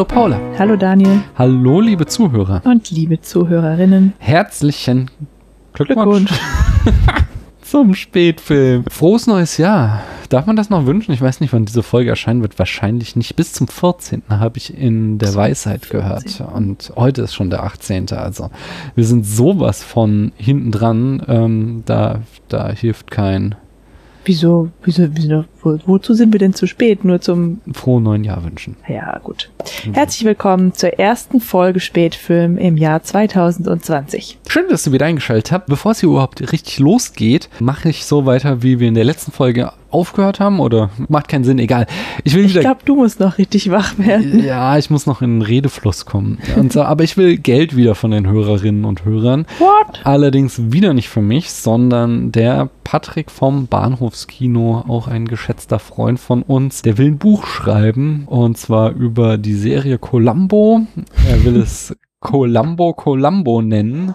Hallo Paula. Hallo Daniel. Hallo liebe Zuhörer. Und liebe Zuhörerinnen. Herzlichen Glückwunsch. Zum Spätfilm. Frohes neues Jahr. Darf man das noch wünschen? Ich weiß nicht, wann diese Folge erscheinen wird. Wahrscheinlich nicht. Bis zum 14. habe ich in der Weisheit 14. gehört. Und heute ist schon der 18. Also wir sind sowas von hinten dran. Ähm, da, da hilft kein Wieso, wieso, wieso, wo, wozu sind wir denn zu spät? Nur zum frohen neuen Jahr wünschen. Ja, gut. Mhm. Herzlich willkommen zur ersten Folge Spätfilm im Jahr 2020. Schön, dass du wieder eingeschaltet hast. Bevor es hier überhaupt richtig losgeht, mache ich so weiter, wie wir in der letzten Folge aufgehört haben oder macht keinen Sinn, egal. Ich will Ich glaube, du musst noch richtig wach werden. Ja, ich muss noch in den Redefluss kommen. Und so, aber ich will Geld wieder von den Hörerinnen und Hörern. What? Allerdings wieder nicht für mich, sondern der Patrick vom Bahnhofskino, auch ein geschätzter Freund von uns, der will ein Buch schreiben und zwar über die Serie Columbo. Er will es Columbo Columbo nennen.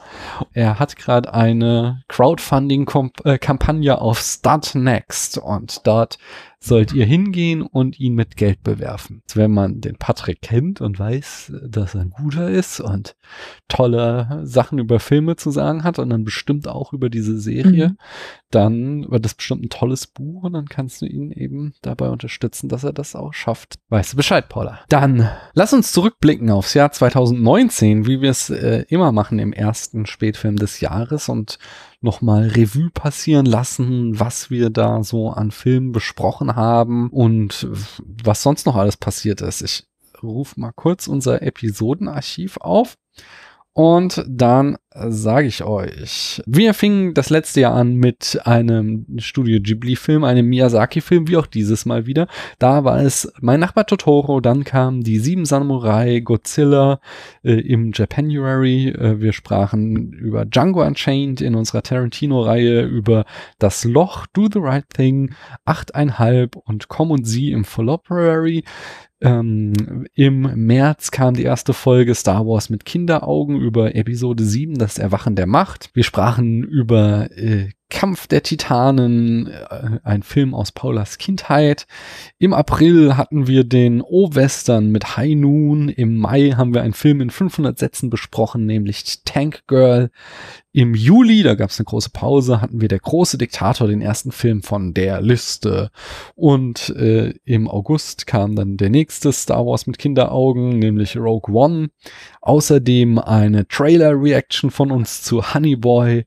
Er hat gerade eine Crowdfunding-Kampagne auf Start Next und dort sollt ihr hingehen und ihn mit Geld bewerfen. Wenn man den Patrick kennt und weiß, dass er ein guter ist und tolle Sachen über Filme zu sagen hat und dann bestimmt auch über diese Serie, mhm. dann wird das bestimmt ein tolles Buch und dann kannst du ihn eben dabei unterstützen, dass er das auch schafft. Weißt du Bescheid, Paula? Dann lass uns zurückblicken aufs Jahr 2019, wie wir es äh, immer machen im ersten Spätfilm des Jahres und nochmal Revue passieren lassen, was wir da so an Filmen besprochen haben und was sonst noch alles passiert ist. Ich rufe mal kurz unser Episodenarchiv auf. Und dann sage ich euch, wir fingen das letzte Jahr an mit einem Studio Ghibli-Film, einem Miyazaki-Film, wie auch dieses Mal wieder. Da war es Mein Nachbar Totoro, dann kam die Sieben Samurai, Godzilla äh, im Japanuary. Äh, wir sprachen über Django Unchained in unserer Tarantino-Reihe, über Das Loch, Do the Right Thing, Achteinhalb und Komm und Sie im Fallopera. Ähm, Im März kam die erste Folge Star Wars mit Kinderaugen über Episode 7, das Erwachen der Macht. Wir sprachen über äh, Kampf der Titanen, äh, ein Film aus Paulas Kindheit. Im April hatten wir den O-Western mit High Noon. Im Mai haben wir einen Film in 500 Sätzen besprochen, nämlich Tank Girl. Im Juli, da gab es eine große Pause, hatten wir Der große Diktator, den ersten Film von der Liste. Und äh, im August kam dann der nächste Star Wars mit Kinderaugen, nämlich Rogue One. Außerdem eine Trailer-Reaction von uns zu Honey Boy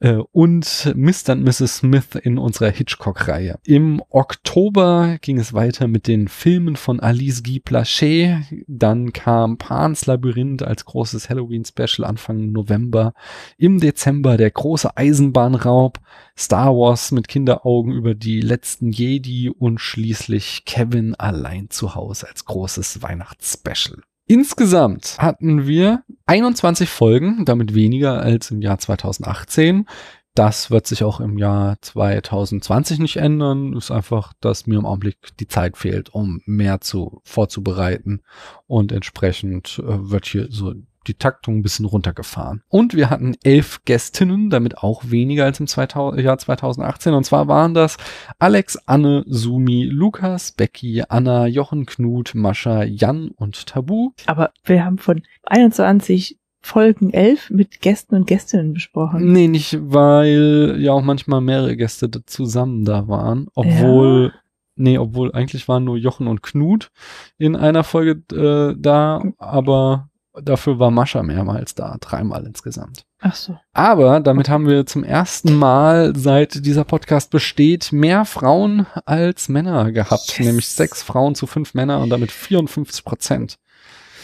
und Mr. und Mrs. Smith in unserer Hitchcock-Reihe. Im Oktober ging es weiter mit den Filmen von Alice Guy Plachet. Dann kam Pan's Labyrinth als großes Halloween-Special Anfang November. Im Dezember der große Eisenbahnraub. Star Wars mit Kinderaugen über die letzten Jedi und schließlich Kevin allein zu Hause als großes Weihnachtsspecial. Insgesamt hatten wir 21 Folgen, damit weniger als im Jahr 2018. Das wird sich auch im Jahr 2020 nicht ändern. Ist einfach, dass mir im Augenblick die Zeit fehlt, um mehr zu vorzubereiten. Und entsprechend äh, wird hier so die Taktung ein bisschen runtergefahren. Und wir hatten elf Gästinnen, damit auch weniger als im 2000, Jahr 2018. Und zwar waren das Alex, Anne, Sumi, Lukas, Becky, Anna, Jochen, Knut, Mascha, Jan und Tabu. Aber wir haben von 21 Folgen 11 mit Gästen und Gästinnen besprochen. Nee, nicht, weil ja auch manchmal mehrere Gäste zusammen da waren. Obwohl, ja. nee, obwohl eigentlich waren nur Jochen und Knut in einer Folge äh, da, aber Dafür war Mascha mehrmals da, dreimal insgesamt. Ach so. Aber damit haben wir zum ersten Mal, seit dieser Podcast besteht, mehr Frauen als Männer gehabt. Yes. Nämlich sechs Frauen zu fünf Männer und damit 54 Prozent.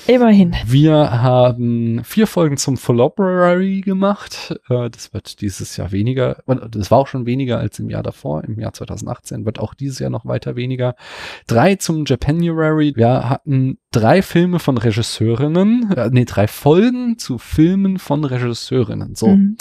Immerhin. Wir haben vier Folgen zum Library gemacht. Äh, das wird dieses Jahr weniger. Das war auch schon weniger als im Jahr davor. Im Jahr 2018 wird auch dieses Jahr noch weiter weniger. Drei zum Japanuary. Wir hatten drei Filme von Regisseurinnen. Äh, nee, drei Folgen zu Filmen von Regisseurinnen. So. Mhm.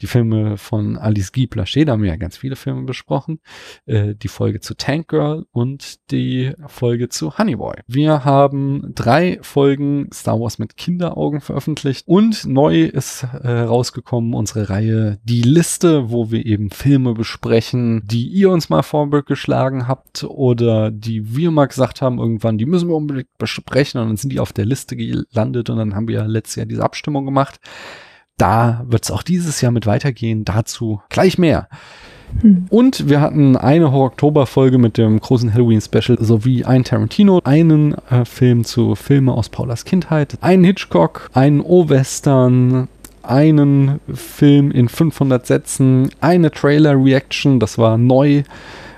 Die Filme von Alice Guy Blaché, da haben wir ja ganz viele Filme besprochen, äh, die Folge zu Tank Girl und die Folge zu Honey Boy. Wir haben drei Folgen Star Wars mit Kinderaugen veröffentlicht und neu ist äh, rausgekommen unsere Reihe Die Liste, wo wir eben Filme besprechen, die ihr uns mal vorgeschlagen habt oder die wir mal gesagt haben irgendwann, die müssen wir unbedingt besprechen und dann sind die auf der Liste gelandet und dann haben wir letztes Jahr diese Abstimmung gemacht. Da wird es auch dieses Jahr mit weitergehen. Dazu gleich mehr. Hm. Und wir hatten eine Oktober-Folge mit dem großen Halloween-Special sowie ein Tarantino, einen äh, Film zu Filme aus Paulas Kindheit, einen Hitchcock, einen O-Western, einen Film in 500 Sätzen, eine Trailer-Reaction, das war neu. Äh,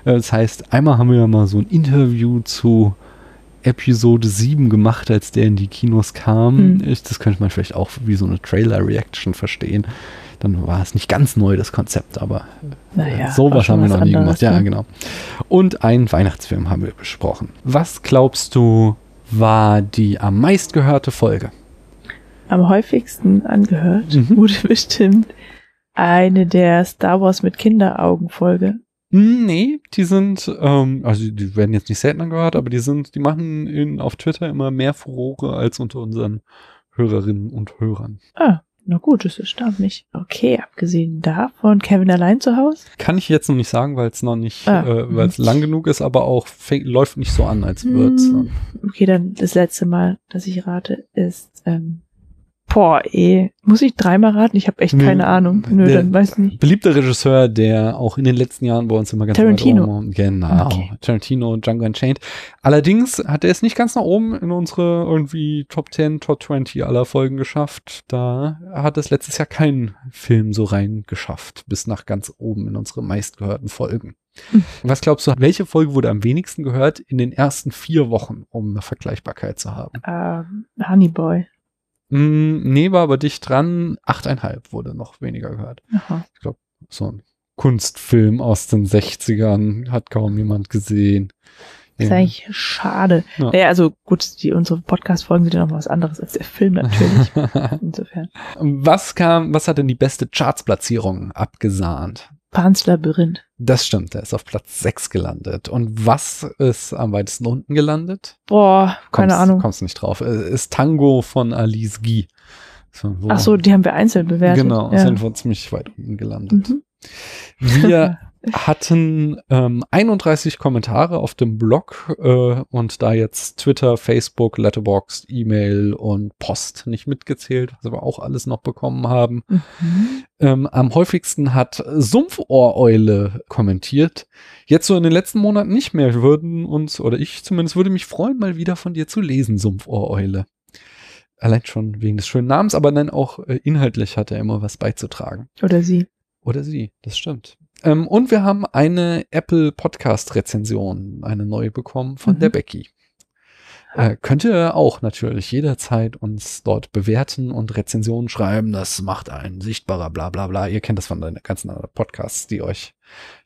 das heißt, einmal haben wir mal so ein Interview zu Episode 7 gemacht, als der in die Kinos kam. Mhm. Das könnte man vielleicht auch wie so eine Trailer-Reaction verstehen. Dann war es nicht ganz neu, das Konzept, aber naja, sowas haben wir noch nie gemacht. Ja, ne? genau. Und einen Weihnachtsfilm haben wir besprochen. Was glaubst du, war die am meistgehörte Folge? Am häufigsten angehört mhm. wurde bestimmt eine der Star Wars mit Kinderaugen Folge. Hm, nee, die sind, ähm, also die werden jetzt nicht seltener gehört, aber die sind, die machen in, auf Twitter immer mehr Furore als unter unseren Hörerinnen und Hörern. Ah, na gut, das erstaunt mich. Okay, abgesehen davon, Kevin allein zu Hause? Kann ich jetzt noch nicht sagen, weil es noch nicht, ah, äh, weil es lang genug ist, aber auch fäng, läuft nicht so an, als würde es. Hm, okay, dann das letzte Mal, dass ich rate, ist ähm, Boah, eh. Muss ich dreimal raten? Ich habe echt Nö, keine Ahnung. Nö, dann weiß nicht. Beliebter Regisseur, der auch in den letzten Jahren bei uns immer ganz Tarantino. weit oben. Genau. Okay. Tarantino, Django Unchained. Allerdings hat er es nicht ganz nach oben in unsere irgendwie Top 10, Top 20 aller Folgen geschafft. Da hat es letztes Jahr keinen Film so rein geschafft, bis nach ganz oben in unsere meistgehörten Folgen. Hm. Was glaubst du, welche Folge wurde am wenigsten gehört in den ersten vier Wochen, um eine Vergleichbarkeit zu haben? Ähm, Honey Boy. Mm, nee, war aber dicht dran. Achteinhalb wurde noch weniger gehört. Aha. Ich glaube, so ein Kunstfilm aus den 60ern hat kaum jemand gesehen. Das ist eigentlich schade. Ja. Naja, also gut, die, unsere Podcast-Folgen sind ja noch was anderes als der Film natürlich. Insofern. Was kam, was hat denn die beste Chartsplatzierung abgesahnt? Pans Labyrinth. Das stimmt, der ist auf Platz 6 gelandet. Und was ist am weitesten unten gelandet? Boah, keine kommst, Ahnung. Kommst nicht drauf. Äh, ist Tango von Alice Guy. So, Ach so, die haben wir einzeln bewertet. Genau, ja. sind wir ziemlich weit unten gelandet. Mhm. Wir hatten ähm, 31 Kommentare auf dem Blog äh, und da jetzt Twitter, Facebook, Letterboxd, E-Mail und Post nicht mitgezählt, was wir auch alles noch bekommen haben. Mhm. Ähm, am häufigsten hat Sumpfohreule kommentiert. Jetzt so in den letzten Monaten nicht mehr. Wir würden uns, oder ich zumindest würde mich freuen, mal wieder von dir zu lesen, Sumpfohreule. Allein schon wegen des schönen Namens, aber dann auch äh, inhaltlich hat er immer was beizutragen. Oder sie. Oder sie, das stimmt. Ähm, und wir haben eine Apple Podcast Rezension, eine neue bekommen von mhm. der Becky. Äh, könnt ihr auch natürlich jederzeit uns dort bewerten und Rezensionen schreiben. Das macht einen sichtbarer, bla bla bla. Ihr kennt das von den ganzen Podcasts, die euch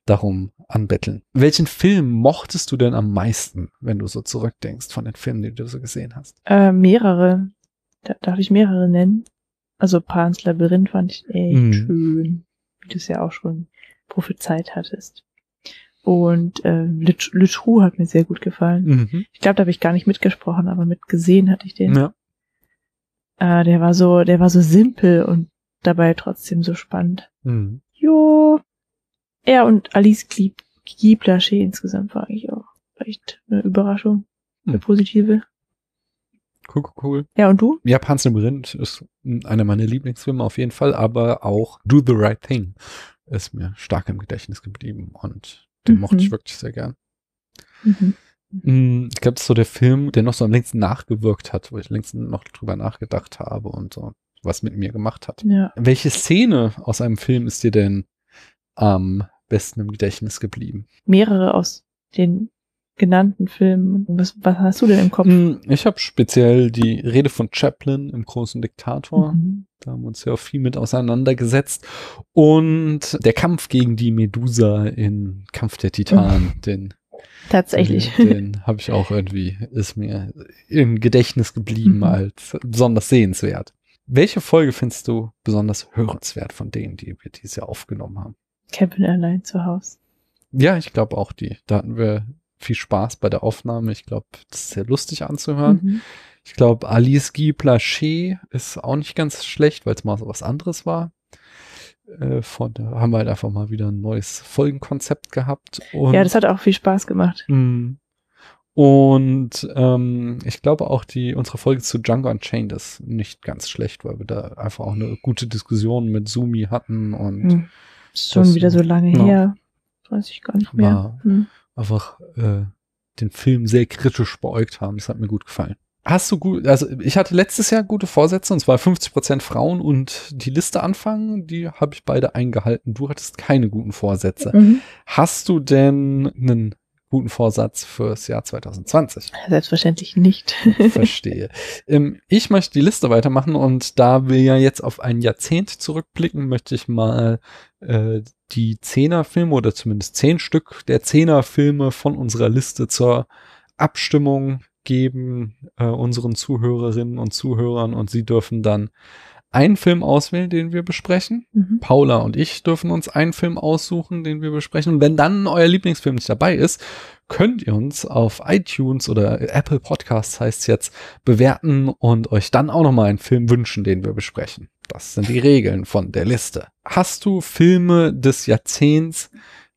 darum anbetteln. Welchen Film mochtest du denn am meisten, wenn du so zurückdenkst von den Filmen, die du so gesehen hast? Äh, mehrere. Da, darf ich mehrere nennen? Also Pans Labyrinth fand ich echt mhm. schön. Wie du es ja auch schon prophezeit hattest. Und äh, Le, Le Trou hat mir sehr gut gefallen. Mhm. Ich glaube, da habe ich gar nicht mitgesprochen, aber mitgesehen hatte ich den. Ja. Äh, der war so, der war so simpel und dabei trotzdem so spannend. Mhm. Jo. Er und Alice Guy Blaché insgesamt war eigentlich auch echt eine Überraschung. Eine mhm. positive. Cool, cool, cool. Ja, und du? Ja, Panzer Labyrinth ist einer meiner Lieblingsfilme auf jeden Fall, aber auch Do the Right Thing ist mir stark im Gedächtnis geblieben und den mhm. mochte ich wirklich sehr gern. Mhm. Mm, ich glaube, das ist so der Film, der noch so am längsten nachgewirkt hat, wo ich längst noch drüber nachgedacht habe und so was mit mir gemacht hat. Ja. Welche Szene aus einem Film ist dir denn am besten im Gedächtnis geblieben? Mehrere aus den genannten Filmen. Was, was hast du denn im Kopf? Mm, ich habe speziell die Rede von Chaplin im großen Diktator. Mhm. Da haben wir uns ja auch viel mit auseinandergesetzt. Und der Kampf gegen die Medusa in Kampf der Titanen, den Tatsächlich. Den, den habe ich auch irgendwie, ist mir im Gedächtnis geblieben mhm. als besonders sehenswert. Welche Folge findest du besonders hörenswert von denen, die wir dieses Jahr aufgenommen haben? Kevin allein zu Hause. Ja, ich glaube auch die. Da hatten wir viel Spaß bei der Aufnahme. Ich glaube, das ist sehr lustig anzuhören. Mhm. Ich glaube, Alice Guy Blaché ist auch nicht ganz schlecht, weil es mal so was anderes war. Äh, von da haben wir halt einfach mal wieder ein neues Folgenkonzept gehabt. Und, Ja, das hat auch viel Spaß gemacht. Mm. und ähm, ich glaube auch die unsere Folge zu Django Unchained ist nicht ganz schlecht, weil wir da einfach auch eine gute Diskussion mit Sumi hatten und Hm. Ist schon wieder so lange ja. her. Weiß ich gar nicht mehr. War- Hm. Einfach äh, den Film sehr kritisch beäugt haben. Das hat mir gut gefallen. Hast du gut, also ich hatte letztes Jahr gute Vorsätze und zwar 50% Frauen und die Liste anfangen, die habe ich beide eingehalten. Du hattest keine guten Vorsätze. Mhm. Hast du denn einen guten Vorsatz fürs Jahr 2020? Selbstverständlich nicht. Verstehe. ähm, ich möchte die Liste weitermachen und da wir ja jetzt auf ein Jahrzehnt zurückblicken, möchte ich mal äh, die Zehner-Filme oder zumindest zehn Stück der Zehner-Filme von unserer Liste zur Abstimmung geben, äh, unseren Zuhörerinnen und Zuhörern und sie dürfen dann einen Film auswählen, den wir besprechen. Mhm. Paula und ich dürfen uns einen Film aussuchen, den wir besprechen. Und wenn dann euer Lieblingsfilm nicht dabei ist, könnt ihr uns auf iTunes oder Apple Podcasts heißt jetzt bewerten und euch dann auch nochmal einen Film wünschen, den wir besprechen. Das sind die Regeln von der Liste. Hast du Filme des Jahrzehnts,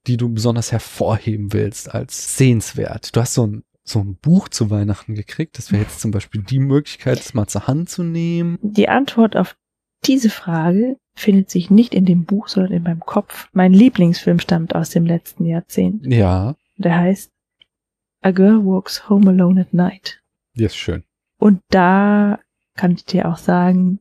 die du besonders hervorheben willst als sehenswert? Du hast so ein so ein Buch zu Weihnachten gekriegt. Das wäre jetzt zum Beispiel die Möglichkeit, es mal zur Hand zu nehmen. Die Antwort auf diese Frage findet sich nicht in dem Buch, sondern in meinem Kopf. Mein Lieblingsfilm stammt aus dem letzten Jahrzehnt. Ja, Der heißt A Girl Walks Home Alone at Night. die ist schön. Und da kann ich dir auch sagen,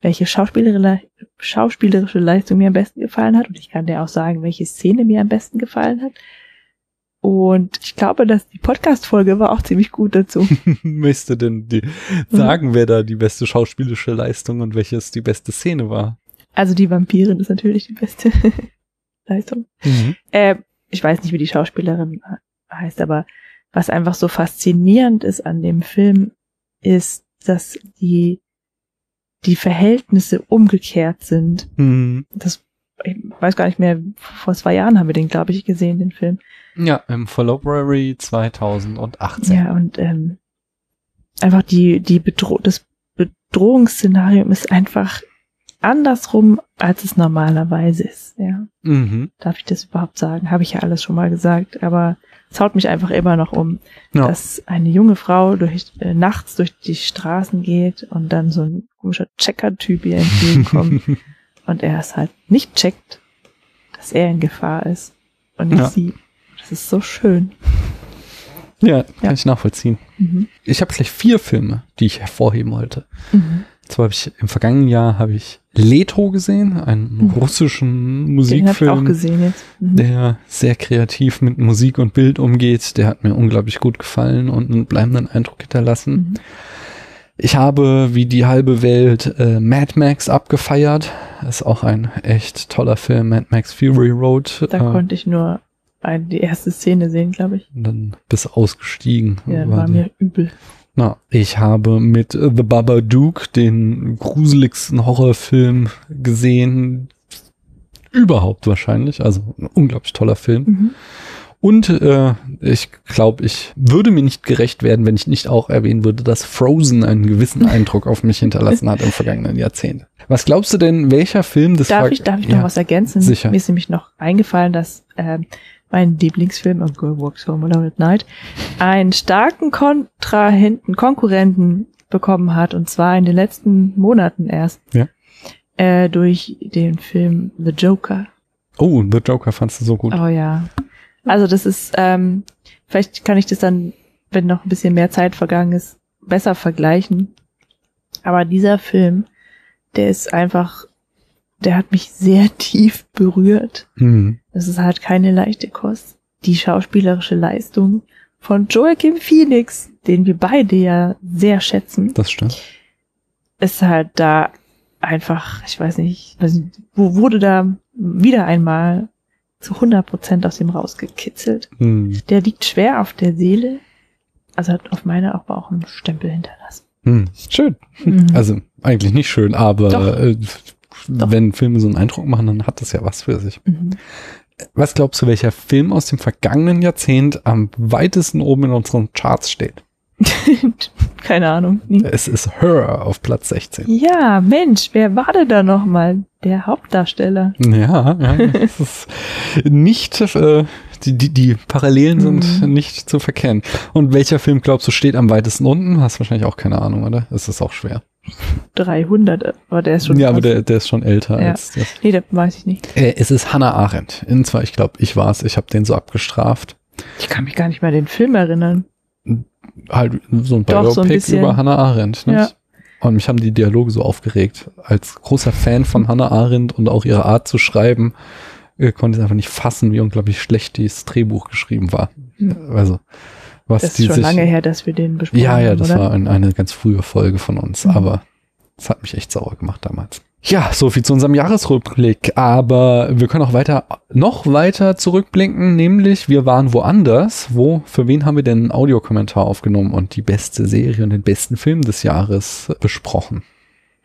welche schauspielerische Leistung mir am besten gefallen hat. Und ich kann dir auch sagen, welche Szene mir am besten gefallen hat. Und ich glaube, dass die Podcast-Folge war auch ziemlich gut dazu. Möchtest du denn die sagen, wer da die beste schauspielische Leistung und welches die beste Szene war? Also die Vampirin ist natürlich die beste Leistung. Äh, ich weiß nicht, wie die Schauspielerin heißt, aber was einfach so faszinierend ist an dem Film, ist, dass die, die Verhältnisse umgekehrt sind. Mhm. Das, ich weiß gar nicht mehr, vor zwei Jahren haben wir den, glaube ich, gesehen, den Film. Ja, im February 2018. Ja, und ähm, einfach die, die Bedro das Bedrohungsszenario ist einfach andersrum, als es normalerweise ist. Ja. Mhm. Darf ich das überhaupt sagen? Habe ich ja alles schon mal gesagt, aber es haut mich einfach immer noch um, Ja. dass eine junge Frau durch, äh, nachts durch die Straßen geht und dann so ein komischer Checker-Typ ihr entgegenkommt und er es halt nicht checkt, dass er in Gefahr ist und nicht Ja. sie. Das ist so schön. ja, kann Ja. ich nachvollziehen. Mhm. Ich habe gleich vier Filme, die ich hervorheben wollte. Mhm. Zwar habe ich im vergangenen Jahr habe ich Leto gesehen, einen Mhm. russischen Musikfilm, gesehen jetzt. Mhm. der sehr kreativ mit Musik und Bild umgeht. Der hat mir unglaublich gut gefallen und einen bleibenden Eindruck hinterlassen. Mhm. Ich habe wie die halbe Welt äh, Mad Max abgefeiert. Ist auch ein echt toller Film, Mad Max Fury Road. Da äh, konnte ich nur ein, die erste Szene sehen, glaube ich. und dann bis ausgestiegen. Ja, war war mir übel. Na, ich habe mit äh, The Babadook den gruseligsten Horrorfilm gesehen. Überhaupt wahrscheinlich. Also ein unglaublich toller Film. Mhm. Und äh, ich glaube, ich würde mir nicht gerecht werden, wenn ich nicht auch erwähnen würde, dass Frozen einen gewissen Eindruck auf mich hinterlassen hat im vergangenen Jahrzehnt. Was glaubst du denn, welcher Film des Darf Ver- ich, darf ich ja, noch was ergänzen? sicher. Mir ist nämlich noch eingefallen, dass ähm, mein Lieblingsfilm, A Girl Walks Home Alone at Night, einen starken Kontrahenten, Konkurrenten bekommen hat, und zwar in den letzten Monaten erst. Ja. Äh, durch den Film The Joker. Oh, The Joker fandst du so gut. Oh ja. Also das ist, ähm, vielleicht kann ich das dann, wenn noch ein bisschen mehr Zeit vergangen ist, besser vergleichen. Aber dieser Film, der ist einfach, der hat mich sehr tief berührt. Hm. Das ist halt keine leichte Kost. Die schauspielerische Leistung von Joaquin Phoenix, den wir beide ja sehr schätzen, Das stimmt. ist halt da einfach, ich weiß nicht, nicht, wo wurde da wieder einmal zu 100 Prozent aus ihm rausgekitzelt. Hm. Der liegt schwer auf der Seele, also hat auf meiner aber auch einen Stempel hinterlassen. Hm, schön. Mhm. Also eigentlich nicht schön, aber Doch. äh, Doch. wenn Filme so einen Eindruck machen, dann hat das ja was für sich. Mhm. Was glaubst du, welcher Film aus dem vergangenen Jahrzehnt am weitesten oben in unseren Charts steht? Keine Ahnung. Es ist Her auf Platz 16. Ja, Mensch, wer war denn da nochmal? Der Hauptdarsteller. Ja, ja es ist nicht, äh, die, die, die Parallelen sind Mhm. nicht zu verkennen. Und welcher Film glaubst du steht am weitesten unten? Hast wahrscheinlich auch keine Ahnung, oder? Es ist auch schwer. 300, aber der ist schon. ja, aber der, der ist schon älter Ja. als das. Nee, das weiß ich nicht. Äh, es ist Hannah Arendt. Und zwar, ich glaube, ich war's. Ich habe den so abgestraft. Ich kann mich gar nicht mehr an den Film erinnern. Halt so ein Doch, so ein Biopic bisschen. über Hannah Arendt. Nicht? Ja. Und mich haben die Dialoge so aufgeregt. Als großer Fan von Hannah Arendt und auch ihre Art zu schreiben, äh, konnte ich einfach nicht fassen, wie unglaublich schlecht dieses Drehbuch geschrieben war. Hm. Also, was Das ist schon sich, lange her, dass wir den besprochen Ja, ja, haben, das oder? war ein, eine ganz frühe Folge von uns, Mhm. aber es hat mich echt sauer gemacht damals. Ja, so viel zu unserem Jahresrückblick, aber wir können auch weiter, noch weiter zurückblicken, nämlich wir waren woanders. Wo, für wen haben wir denn einen Audiokommentar aufgenommen und die beste Serie und den besten Film des Jahres besprochen?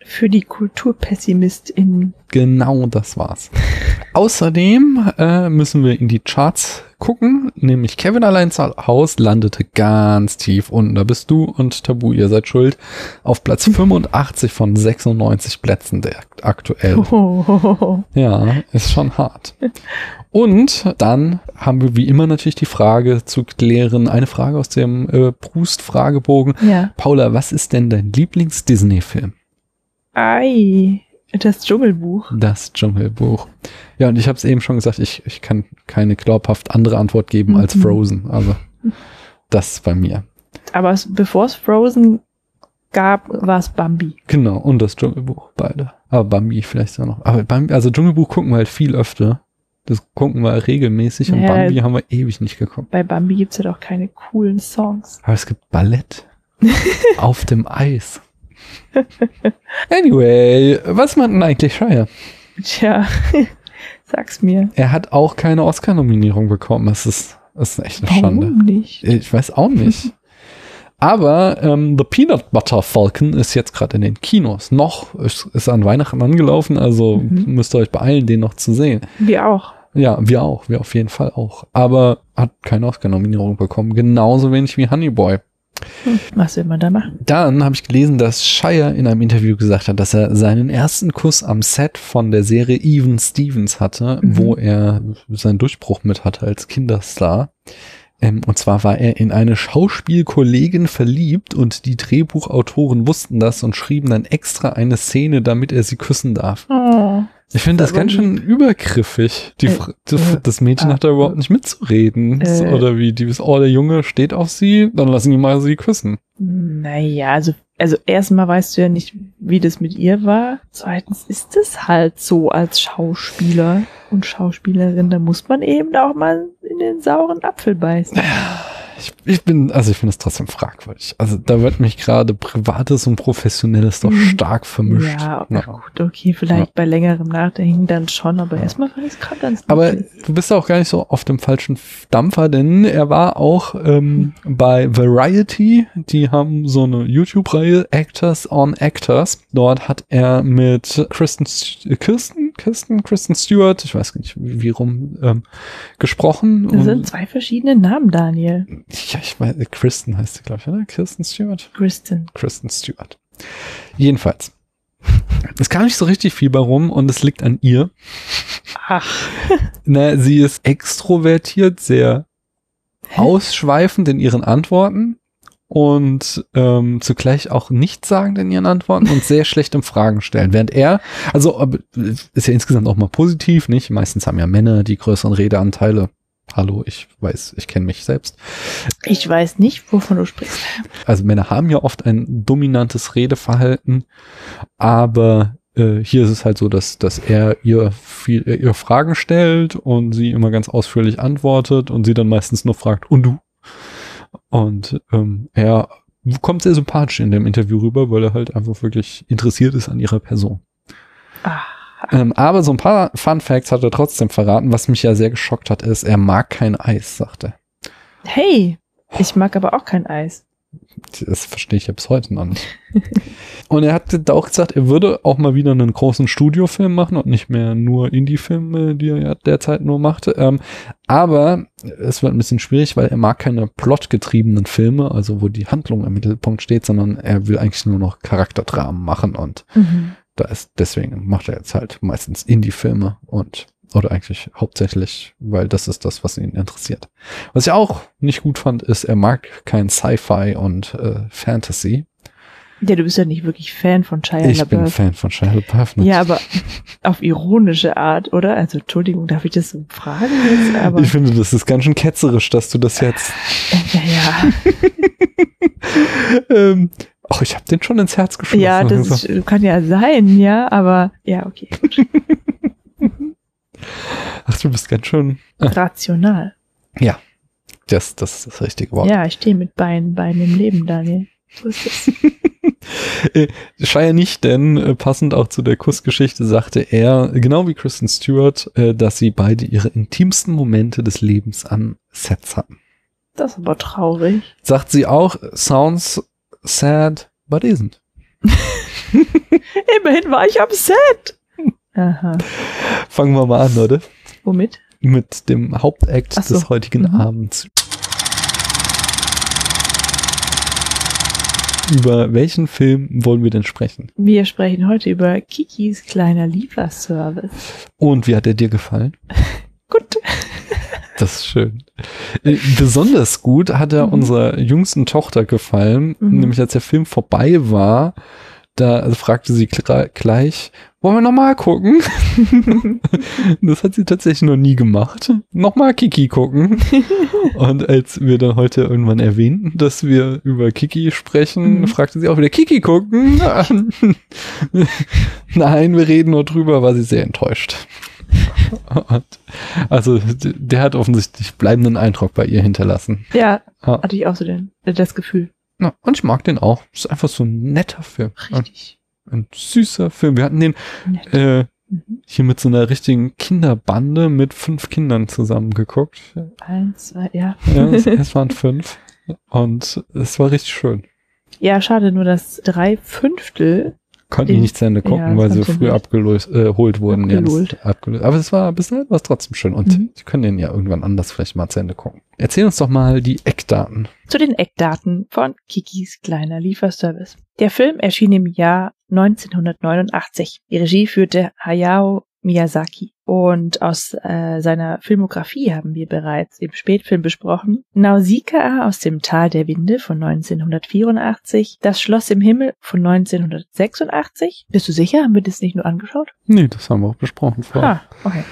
Für die KulturpessimistInnen. Genau das war's. Außerdem äh, müssen wir in die Charts gucken, nämlich Kevin allein zu Haus landete ganz tief unten. Da bist du und Tabu, ihr seid schuld, auf Platz 85 von 96 Plätzen der aktuell. Ja, ist schon hart. Und dann haben wir wie immer natürlich die Frage zu klären, eine Frage aus dem äh, Proust-Fragebogen. Ja. Paula, was ist denn dein Lieblings-Disney-Film? Ei. Das Dschungelbuch. Das Dschungelbuch. Ja, und ich habe es eben schon gesagt, ich, ich kann keine glaubhaft andere Antwort geben als Mhm. Frozen. Also das bei mir. Aber es, bevor es Frozen gab, war es Bambi. Genau, und das Dschungelbuch, beide. Aber Bambi vielleicht auch noch. Aber Bambi, also Dschungelbuch gucken wir halt viel öfter. Das gucken wir regelmäßig und Ja. Bambi haben wir ewig nicht geguckt. Bei Bambi gibt's ja doch keine coolen Songs. Aber es gibt Ballett auf dem Eis. Anyway, was meint denn eigentlich Shire? Tja, sag's mir. Er hat auch keine Oscar-Nominierung bekommen. Das ist, das ist echt eine Schande. Warum nicht? Ich weiß auch nicht. Aber ähm, The Peanut Butter Falcon ist jetzt gerade in den Kinos. Noch ist, ist an Weihnachten angelaufen, also Mhm. müsst ihr euch beeilen, den noch zu sehen. Wir auch. Ja, wir auch, wir auf jeden Fall auch. Aber hat keine Oscar-Nominierung bekommen. Genauso wenig wie Honey Boy. Hm, was will man da machen? Dann habe ich gelesen, dass Shire in einem Interview gesagt hat, dass er seinen ersten Kuss am Set von der Serie Even Stevens hatte, Mhm. wo er seinen Durchbruch mit hatte als Kinderstar. Ähm, und zwar war er in eine Schauspielkollegin verliebt und die Drehbuchautoren wussten das und schrieben dann extra eine Szene, damit er sie küssen darf. Oh. Ich finde das ganz schön übergriffig. Die, Äh, das, äh, das Mädchen ah, hat da überhaupt nicht mitzureden. äh. Oder wie, die ist, oh, der Junge steht auf sie, dann lassen die mal sie küssen. Naja, also, also erstmal weißt du ja nicht, wie das mit ihr war. Zweitens ist es halt so als Schauspieler und Schauspielerin, da muss man eben auch mal in den sauren Apfel beißen. Ich, ich bin, also ich finde es trotzdem fragwürdig. Also da wird mich gerade Privates und Professionelles doch Mhm. stark vermischt. Ja, Ja. gut, okay, vielleicht Ja. bei längerem Nachdenken dann schon, aber erstmal fand ich es gerade ganz Aber du bist auch gar nicht so auf dem falschen Dampfer, denn er war auch ähm, bei Variety. Die haben so eine YouTube-Reihe Actors on Actors. Dort hat er mit Kristen, St- Kirsten, Kirsten, Kristen Stewart, ich weiß nicht, wie, wie rum, ähm, gesprochen. Das Und- sind zwei verschiedene Namen, Daniel. ja, ich meine, Kristen heißt sie, glaube ich, oder? Kirsten Stewart? Kristen. Kristen Stewart. Jedenfalls. Es kam nicht so richtig viel bei rum und es liegt an ihr. Ach. Na, sie ist extrovertiert, sehr ausschweifend in ihren Antworten und ähm, zugleich auch nichtssagend in ihren Antworten und sehr schlecht im Fragen stellen. Während er, also ist ja insgesamt auch mal positiv, nicht? Meistens haben ja Männer die größeren Redeanteile. Hallo, ich weiß, ich kenne mich selbst. Ich weiß nicht, wovon du sprichst. Also Männer haben ja oft ein dominantes Redeverhalten, aber äh, hier ist es halt so, dass, dass er ihr viel, ihr Fragen stellt und sie immer ganz ausführlich antwortet und sie dann meistens nur fragt, und du? Und ähm, er kommt sehr sympathisch in dem Interview rüber, weil er halt einfach wirklich interessiert ist an ihrer Person. Ah. Ähm, aber so ein paar Fun Facts hat er trotzdem verraten. Was mich ja sehr geschockt hat, ist, er mag kein Eis, sagt er. Hey, ich mag aber auch kein Eis. Das verstehe ich ja bis heute noch nicht. und er hat auch gesagt, er würde auch mal wieder einen großen Studiofilm machen und nicht mehr nur Indie-Filme, die er ja derzeit nur macht. Ähm, aber es wird ein bisschen schwierig, weil er mag keine plotgetriebenen Filme, also wo die Handlung im Mittelpunkt steht, sondern er will eigentlich nur noch Charakterdramen machen und Mhm. da ist deswegen macht er jetzt halt meistens Indie-Filme und oder eigentlich hauptsächlich, weil das ist das, was ihn interessiert. Was ich auch nicht gut fand, ist, er mag kein Sci-Fi und äh, Fantasy. Ja, du bist ja nicht wirklich Fan von Shia ich bin LaBeouf. Fan von Shia LaBeouf. Ja, aber auf ironische Art, oder? Also, Entschuldigung, darf ich das so fragen jetzt? Aber, ich finde, das ist ganz schön ketzerisch, dass du das jetzt. ja, ja. ähm, ach, ich habe den schon ins Herz geschlossen. Ja, das ist, kann ja sein, ja, aber, ja, okay. Ach, du bist ganz schön. Ah, Rational. das, das ist das richtige Wort. Ja, ich stehe mit Beinen, Beinen im Leben, Daniel. So ist es. Äh, Shire nicht, denn äh, passend auch zu der Kussgeschichte sagte er, genau wie Kristen Stewart, äh, dass sie beide ihre intimsten Momente des Lebens an Sets hatten. Das ist aber traurig. Sagt sie auch, sounds sad, but isn't. Immerhin war ich am Set. Aha. Fangen wir mal an, oder? Womit? Mit dem Hauptakt so. des heutigen Mhm. Abends. Über welchen Film wollen wir denn sprechen? Wir sprechen heute über Kikis kleiner Lieferservice. Und wie hat er dir gefallen? Gut. Das ist schön. Äh, Besonders gut hat er Mhm. unserer jüngsten Tochter gefallen, Mhm. nämlich als der Film vorbei war, da fragte sie gleich, wollen wir nochmal gucken? das hat sie tatsächlich noch nie gemacht. Nochmal Kiki gucken. Und als wir dann heute irgendwann erwähnten, dass wir über Kiki sprechen, Mhm. fragte sie auch wieder, Kiki gucken? Nein, wir reden nur drüber, war sie sehr enttäuscht. Und also der hat offensichtlich bleibenden Eindruck bei ihr hinterlassen. Ja, Ja. hatte ich auch so den, das Gefühl. Ja, und ich mag den auch. Ist einfach so ein netter Film. Richtig. Ein, süßer Film. Wir hatten den äh, Mhm. hier mit so einer richtigen Kinderbande mit fünf Kindern zusammen geguckt. Eins, zwei, ja. Ja, es, es waren fünf. Und es war richtig schön. Ja, schade nur, dass drei Fünftel, Konnten die nicht zu Ende gucken, ja, weil sie früh abgelost, äh, wurden. Ja, das- Abgelöst. abgelöst. Aber es war bis dahin war es trotzdem schön. Und Mhm. die können den ja irgendwann anders vielleicht mal zu Ende gucken. Erzähl uns doch mal die Eckdaten. zu den Eckdaten von Kikis kleiner Lieferservice. Der Film erschien im Jahr 1989. Die Regie führte Hayao Miyazaki. Und aus äh, seiner Filmografie haben wir bereits im Spätfilm besprochen. Nausicaa aus dem Tal der Winde von 1984. Das Schloss im Himmel von 1986. Bist du sicher? Haben wir das nicht nur angeschaut? Nee, das haben wir auch besprochen vor Ah, okay.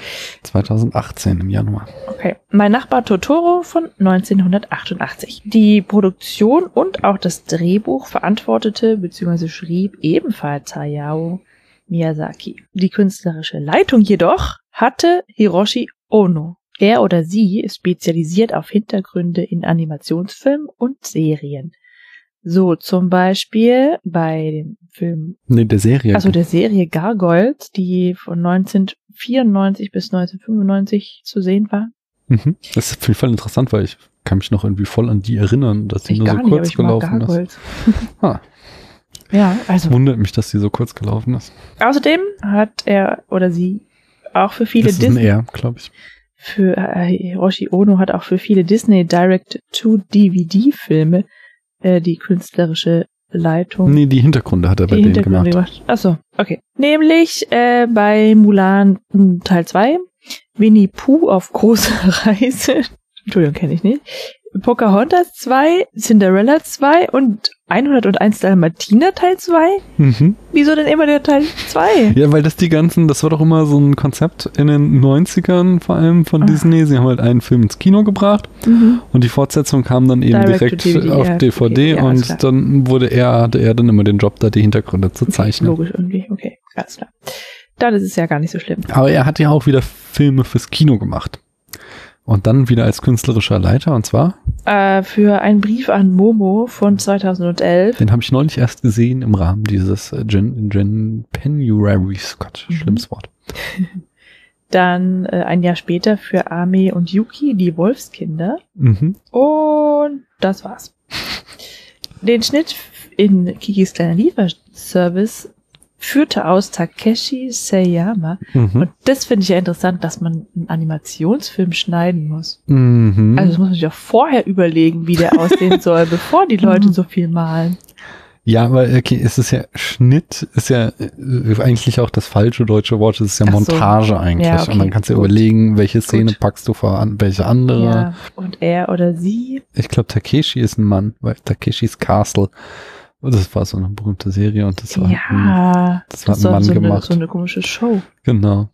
2018 im Januar. Okay. Mein Nachbar Totoro von 1988. Die Produktion und auch das Drehbuch verantwortete bzw. schrieb ebenfalls Hayao Miyazaki. Die künstlerische Leitung jedoch hatte Hiroshi Ono. Er oder sie ist spezialisiert auf Hintergründe in Animationsfilmen und Serien. So zum Beispiel bei dem Film Nee, der Serie. also der Serie Gargoyles, die von 1994 bis 1995 zu sehen war. Mhm. Das ist auf jeden Fall interessant, weil ich kann mich noch irgendwie voll an die erinnern, dass Ich nur so nicht, kurz ich mag gelaufen ist. Ah. Ja, also Wundert mich, dass die so kurz gelaufen ist. außerdem hat er oder sie auch für viele das Disney R, glaube ich. für äh, Hiroshi Ono hat auch für viele Disney Direct to DVD Filme äh, die künstlerische Leitung Nee, die Hintergründe hat er bei die denen Hintergründe gemacht. gemacht. Achso, okay. Nämlich äh, bei Mulan mh, Teil 2, Winnie Pooh auf großer Reise, Entschuldigung, kenne ich nicht, Pocahontas 2, Cinderella 2 und 101 Dalmatiner Teil 2? Mhm. Wieso denn immer der Teil 2? Ja, weil das die ganzen, das war doch immer so ein Konzept in den 90ern vor allem von Ah. Disney. Sie haben halt einen Film ins Kino gebracht Mhm. und die Fortsetzung kam dann eben Direct direkt DVD, auf ja, DVD okay, ja, und dann wurde er, hatte er dann immer den Job, da die Hintergründe zu zeichnen. logisch irgendwie, okay, ganz klar. Dann ist es ja gar nicht so schlimm. Aber er hat ja auch wieder Filme fürs Kino gemacht. Und dann wieder als künstlerischer Leiter und zwar, Äh, für einen Brief an Momo von 2011. den habe ich neulich erst gesehen im Rahmen dieses äh, Gen, Gen Penuaries, Gott, Mhm. schlimmes Wort. Dann äh, ein Jahr später für Ame und Yuki, die Wolfskinder. Mhm. Und das war's. Den Schnitt in Kikis kleiner Lieferservice führte aus Takeshi Seiyama. Mhm. Und das finde ich ja interessant, dass man einen Animationsfilm schneiden muss. Mhm. Also das muss man sich auch vorher überlegen, wie der aussehen soll, bevor die Leute so viel malen. ja, weil okay, es ist ja Schnitt, ist ja äh, eigentlich auch das falsche deutsche Wort, es ist ja Ach so. Montage eigentlich. Ja, okay, Und dann kannst du gut. überlegen, welche Szene Gut. packst du vor an, welche andere. Ja. Und er oder sie. Ich glaube, Takeshi ist ein Mann, weil Takeshis Castle. Und Das war so eine berühmte Serie und das war, ein, Ja. das hat ein Mann so eine, gemacht. so eine komische Show. genau.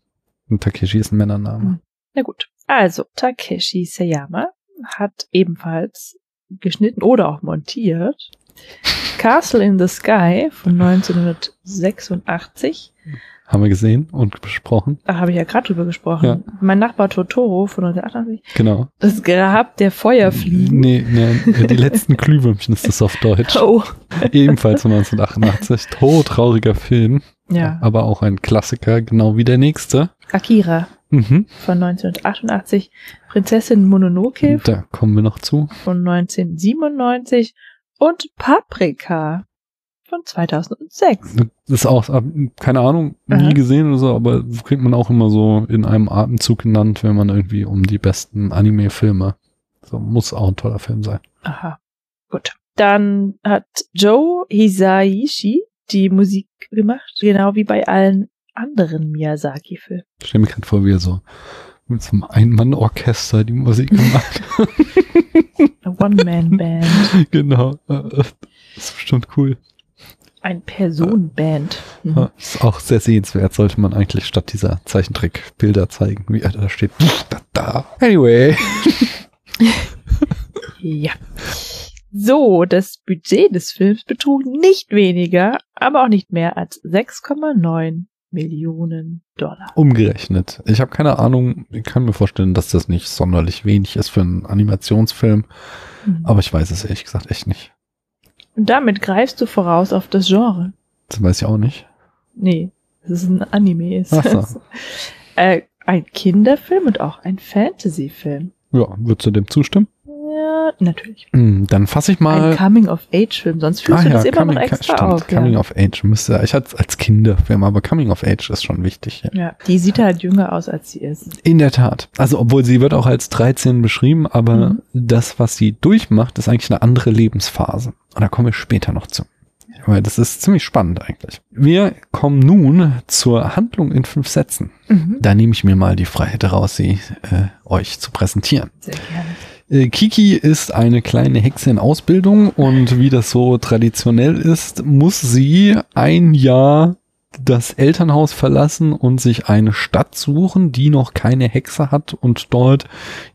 Und Takeshi ist ein Männername. Hm. Na gut. Also, Takeshi Seyama hat ebenfalls geschnitten oder auch montiert Castle in the Sky von 1986. Haben wir gesehen und besprochen. Da habe ich ja gerade drüber gesprochen. Ja. Mein Nachbar Totoro von 1988. Genau. Das Grab der Feuerfliegen. Nee, nee, die letzten Glühwürmchen ist das auf Deutsch. Oh. Ebenfalls von 1988. Todtrauriger Film, Ja. aber auch ein Klassiker, genau wie der nächste. Akira Mhm. von 1988. Prinzessin Mononoke Da kommen wir noch zu. von 1997. Und Paprika von 2006. Das ist auch, keine Ahnung, nie Aha. gesehen oder so, aber kriegt man auch immer so in einem Atemzug genannt, wenn man irgendwie um die besten Anime-Filme. So muss auch ein toller Film sein. Aha. Gut. Dann hat Joe Hisaishi die Musik gemacht, genau wie bei allen anderen Miyazaki-Filmen. Ich stelle mir gerade vor, wie er so mit so einem Ein-Mann-Orchester die Musik gemacht hat. Eine One-Man-Band. genau. Äh, Das ist bestimmt cool. Ein Personenband. Mhm. Ist auch sehr sehenswert, sollte man eigentlich statt dieser Zeichentrick-Bilder zeigen, wie er da steht. Da, da. Anyway. Ja. So, das Budget des Films betrug nicht weniger, aber auch nicht mehr als 6,9 Millionen Dollar. Umgerechnet. Ich habe keine Ahnung, ich kann mir vorstellen, dass das nicht sonderlich wenig ist für einen Animationsfilm, Mhm. aber ich weiß es ehrlich gesagt echt nicht. Und damit greifst du voraus auf das Genre. Das weiß ich auch nicht. Nee, das ist ein Anime. Ist Ach so. äh, ein Kinderfilm und auch ein Fantasyfilm. Ja, würdest du dem zustimmen? Ja, natürlich. Hm, Dann fasse ich Ein mal. Coming-of-Age-Film, sonst führst du das immer noch extra stimmt, auf. Coming ja. of Age müsste, ich hatte es als Kinderfilm, aber Coming of Age ist schon wichtig. Ja. ja, die sieht halt jünger aus, als sie ist. In der Tat. Also, obwohl sie wird auch als 13 beschrieben, aber Mhm. das, was sie durchmacht, ist eigentlich eine andere Lebensphase. Und da kommen wir später noch zu. Weil das ist ziemlich spannend eigentlich. Wir kommen nun zur Handlung in fünf Sätzen. Mhm. Da nehme ich mir mal die Freiheit heraus, sie äh, euch zu präsentieren. Sehr gerne. Äh, Kiki ist eine kleine Hexe in Ausbildung und wie das so traditionell ist, muss sie ein Jahr das Elternhaus verlassen und sich eine Stadt suchen, die noch keine Hexe hat und dort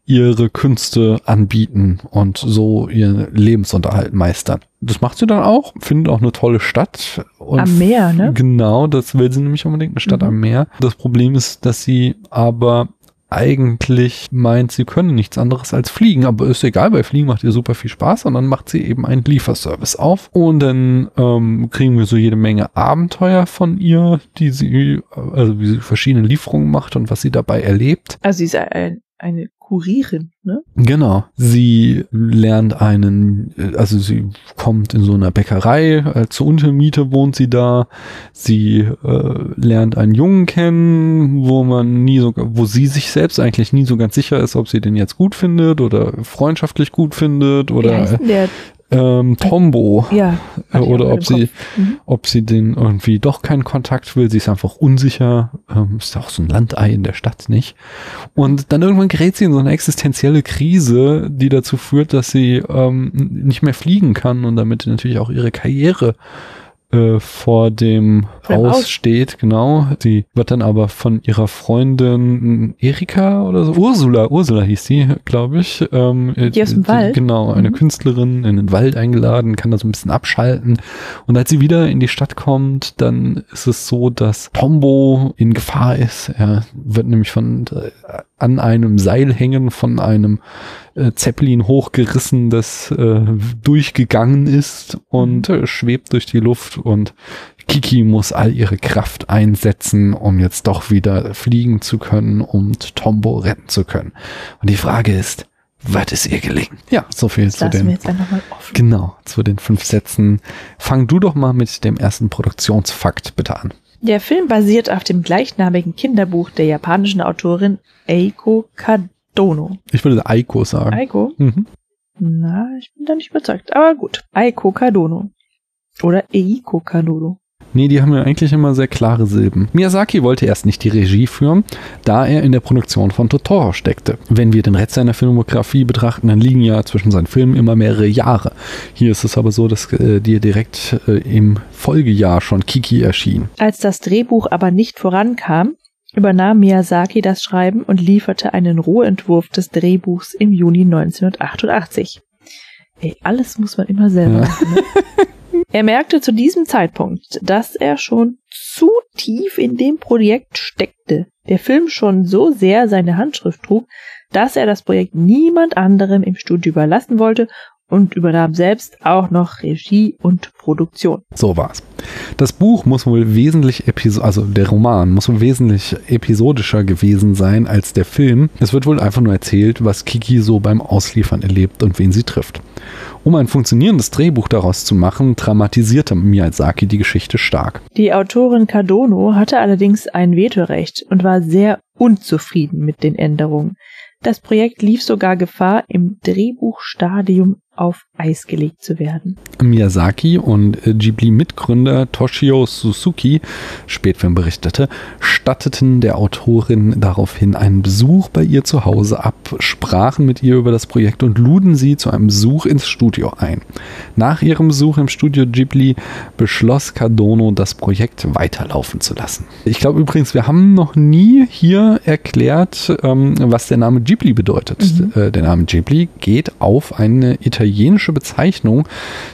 ihre Künste anbieten und so ihren Lebensunterhalt meistern. Das macht sie dann auch, findet auch eine tolle Stadt. Am Meer, ne? Genau, das will sie nämlich unbedingt, eine Stadt Mhm. am Meer. Das Problem ist, dass sie aber eigentlich meint, sie können nichts anderes als fliegen, aber ist egal, weil Fliegen macht ihr super viel Spaß und dann macht sie eben einen Lieferservice auf und dann ähm, kriegen wir so jede Menge Abenteuer von ihr, die sie, also wie sie verschiedene Lieferungen macht und was sie dabei erlebt. Also sie ist ein, eine Kurierin, ne? Genau. Sie lernt einen, äh, also sie kommt in so einer Bäckerei, äh, zur Untermiete wohnt sie da. Sie äh, lernt einen Jungen kennen, wo man nie so, wo sie sich selbst eigentlich nie so ganz sicher ist, ob sie den jetzt gut findet oder freundschaftlich gut findet Wie oder heißt denn der? Ähm, Tombo. Ja. Äh, oder ob sie. Mhm. ob sie den irgendwie doch keinen Kontakt will. Sie ist einfach unsicher. Ähm, ist auch so ein Landei in der Stadt nicht. Und dann irgendwann gerät sie in so eine existenzielle Krise, die dazu führt, dass sie ähm, nicht mehr fliegen kann und damit natürlich auch ihre Karriere äh, vor dem Vor dem Aus. aussteht, genau. Sie wird dann aber von ihrer Freundin Erika oder so, Ursula, Ursula hieß sie, glaube ich. Ähm, Die aus dem Wald? Genau, eine Mhm. Künstlerin in den Wald eingeladen, kann da so ein bisschen abschalten. Und als sie wieder in die Stadt kommt, dann ist es so, dass Tombo in Gefahr ist. Er wird nämlich von äh, an einem Seil hängen von einem äh, Zeppelin hochgerissen, das äh, durchgegangen ist und äh, schwebt durch die Luft und Kiki muss all ihre Kraft einsetzen, um jetzt doch wieder fliegen zu können und Tombo retten zu können. Und die Frage ist, wird es ihr gelingen. Ja, so viel Das zu den. Genau, zu den fünf Sätzen. Fang du doch mal mit dem ersten Produktionsfakt bitte an. Der Film basiert auf dem gleichnamigen Kinderbuch der japanischen Autorin Eiko Kadono. Ich würde Aiko sagen. Eiko? Mhm. Na, ich bin da nicht überzeugt. Aber gut. Eiko Kadono. Oder Eiko Kadono. Nee, die haben ja eigentlich immer sehr klare Silben. Miyazaki wollte erst nicht die Regie führen, da er in der Produktion von Totoro steckte. Wenn wir den Rest seiner Filmografie betrachten, dann liegen ja zwischen seinen Filmen immer mehrere Jahre. Hier ist es aber so, dass äh, dir direkt äh, im Folgejahr schon Kiki erschien. Als das Drehbuch aber nicht vorankam, übernahm Miyazaki das Schreiben und lieferte einen Rohentwurf des Drehbuchs im Juni 1988. Ey, alles muss man immer selber Ja. machen. Ne? Er merkte zu diesem Zeitpunkt, dass er schon zu tief in dem Projekt steckte, der Film schon so sehr seine Handschrift trug, dass er das Projekt niemand anderem im Studio überlassen wollte und übernahm selbst auch noch Regie und Produktion. So war's. Das Buch muss wohl wesentlich episo also der Roman muss wohl wesentlich episodischer gewesen sein als der Film. Es wird wohl einfach nur erzählt, was Kiki so beim Ausliefern erlebt und wen sie trifft. Um ein funktionierendes Drehbuch daraus zu machen, dramatisierte Miyazaki die Geschichte stark. Die Autorin Kadono hatte allerdings ein Vetorecht und war sehr unzufrieden mit den Änderungen. Das Projekt lief sogar Gefahr, im Drehbuchstadium auf Eis gelegt zu werden. Miyazaki und äh, Ghibli-Mitgründer Toshio Suzuki, Spätfilm berichtete, statteten der Autorin daraufhin einen Besuch bei ihr zu Hause ab, sprachen mit ihr über das Projekt und luden sie zu einem Besuch ins Studio ein. Nach ihrem Besuch im Studio Ghibli beschloss Kadono, das Projekt weiterlaufen zu lassen. Ich glaube übrigens, wir haben noch nie hier erklärt, ähm, was der Name Ghibli bedeutet. Mhm. Äh, der Name Ghibli geht auf eine italienische Bezeichnung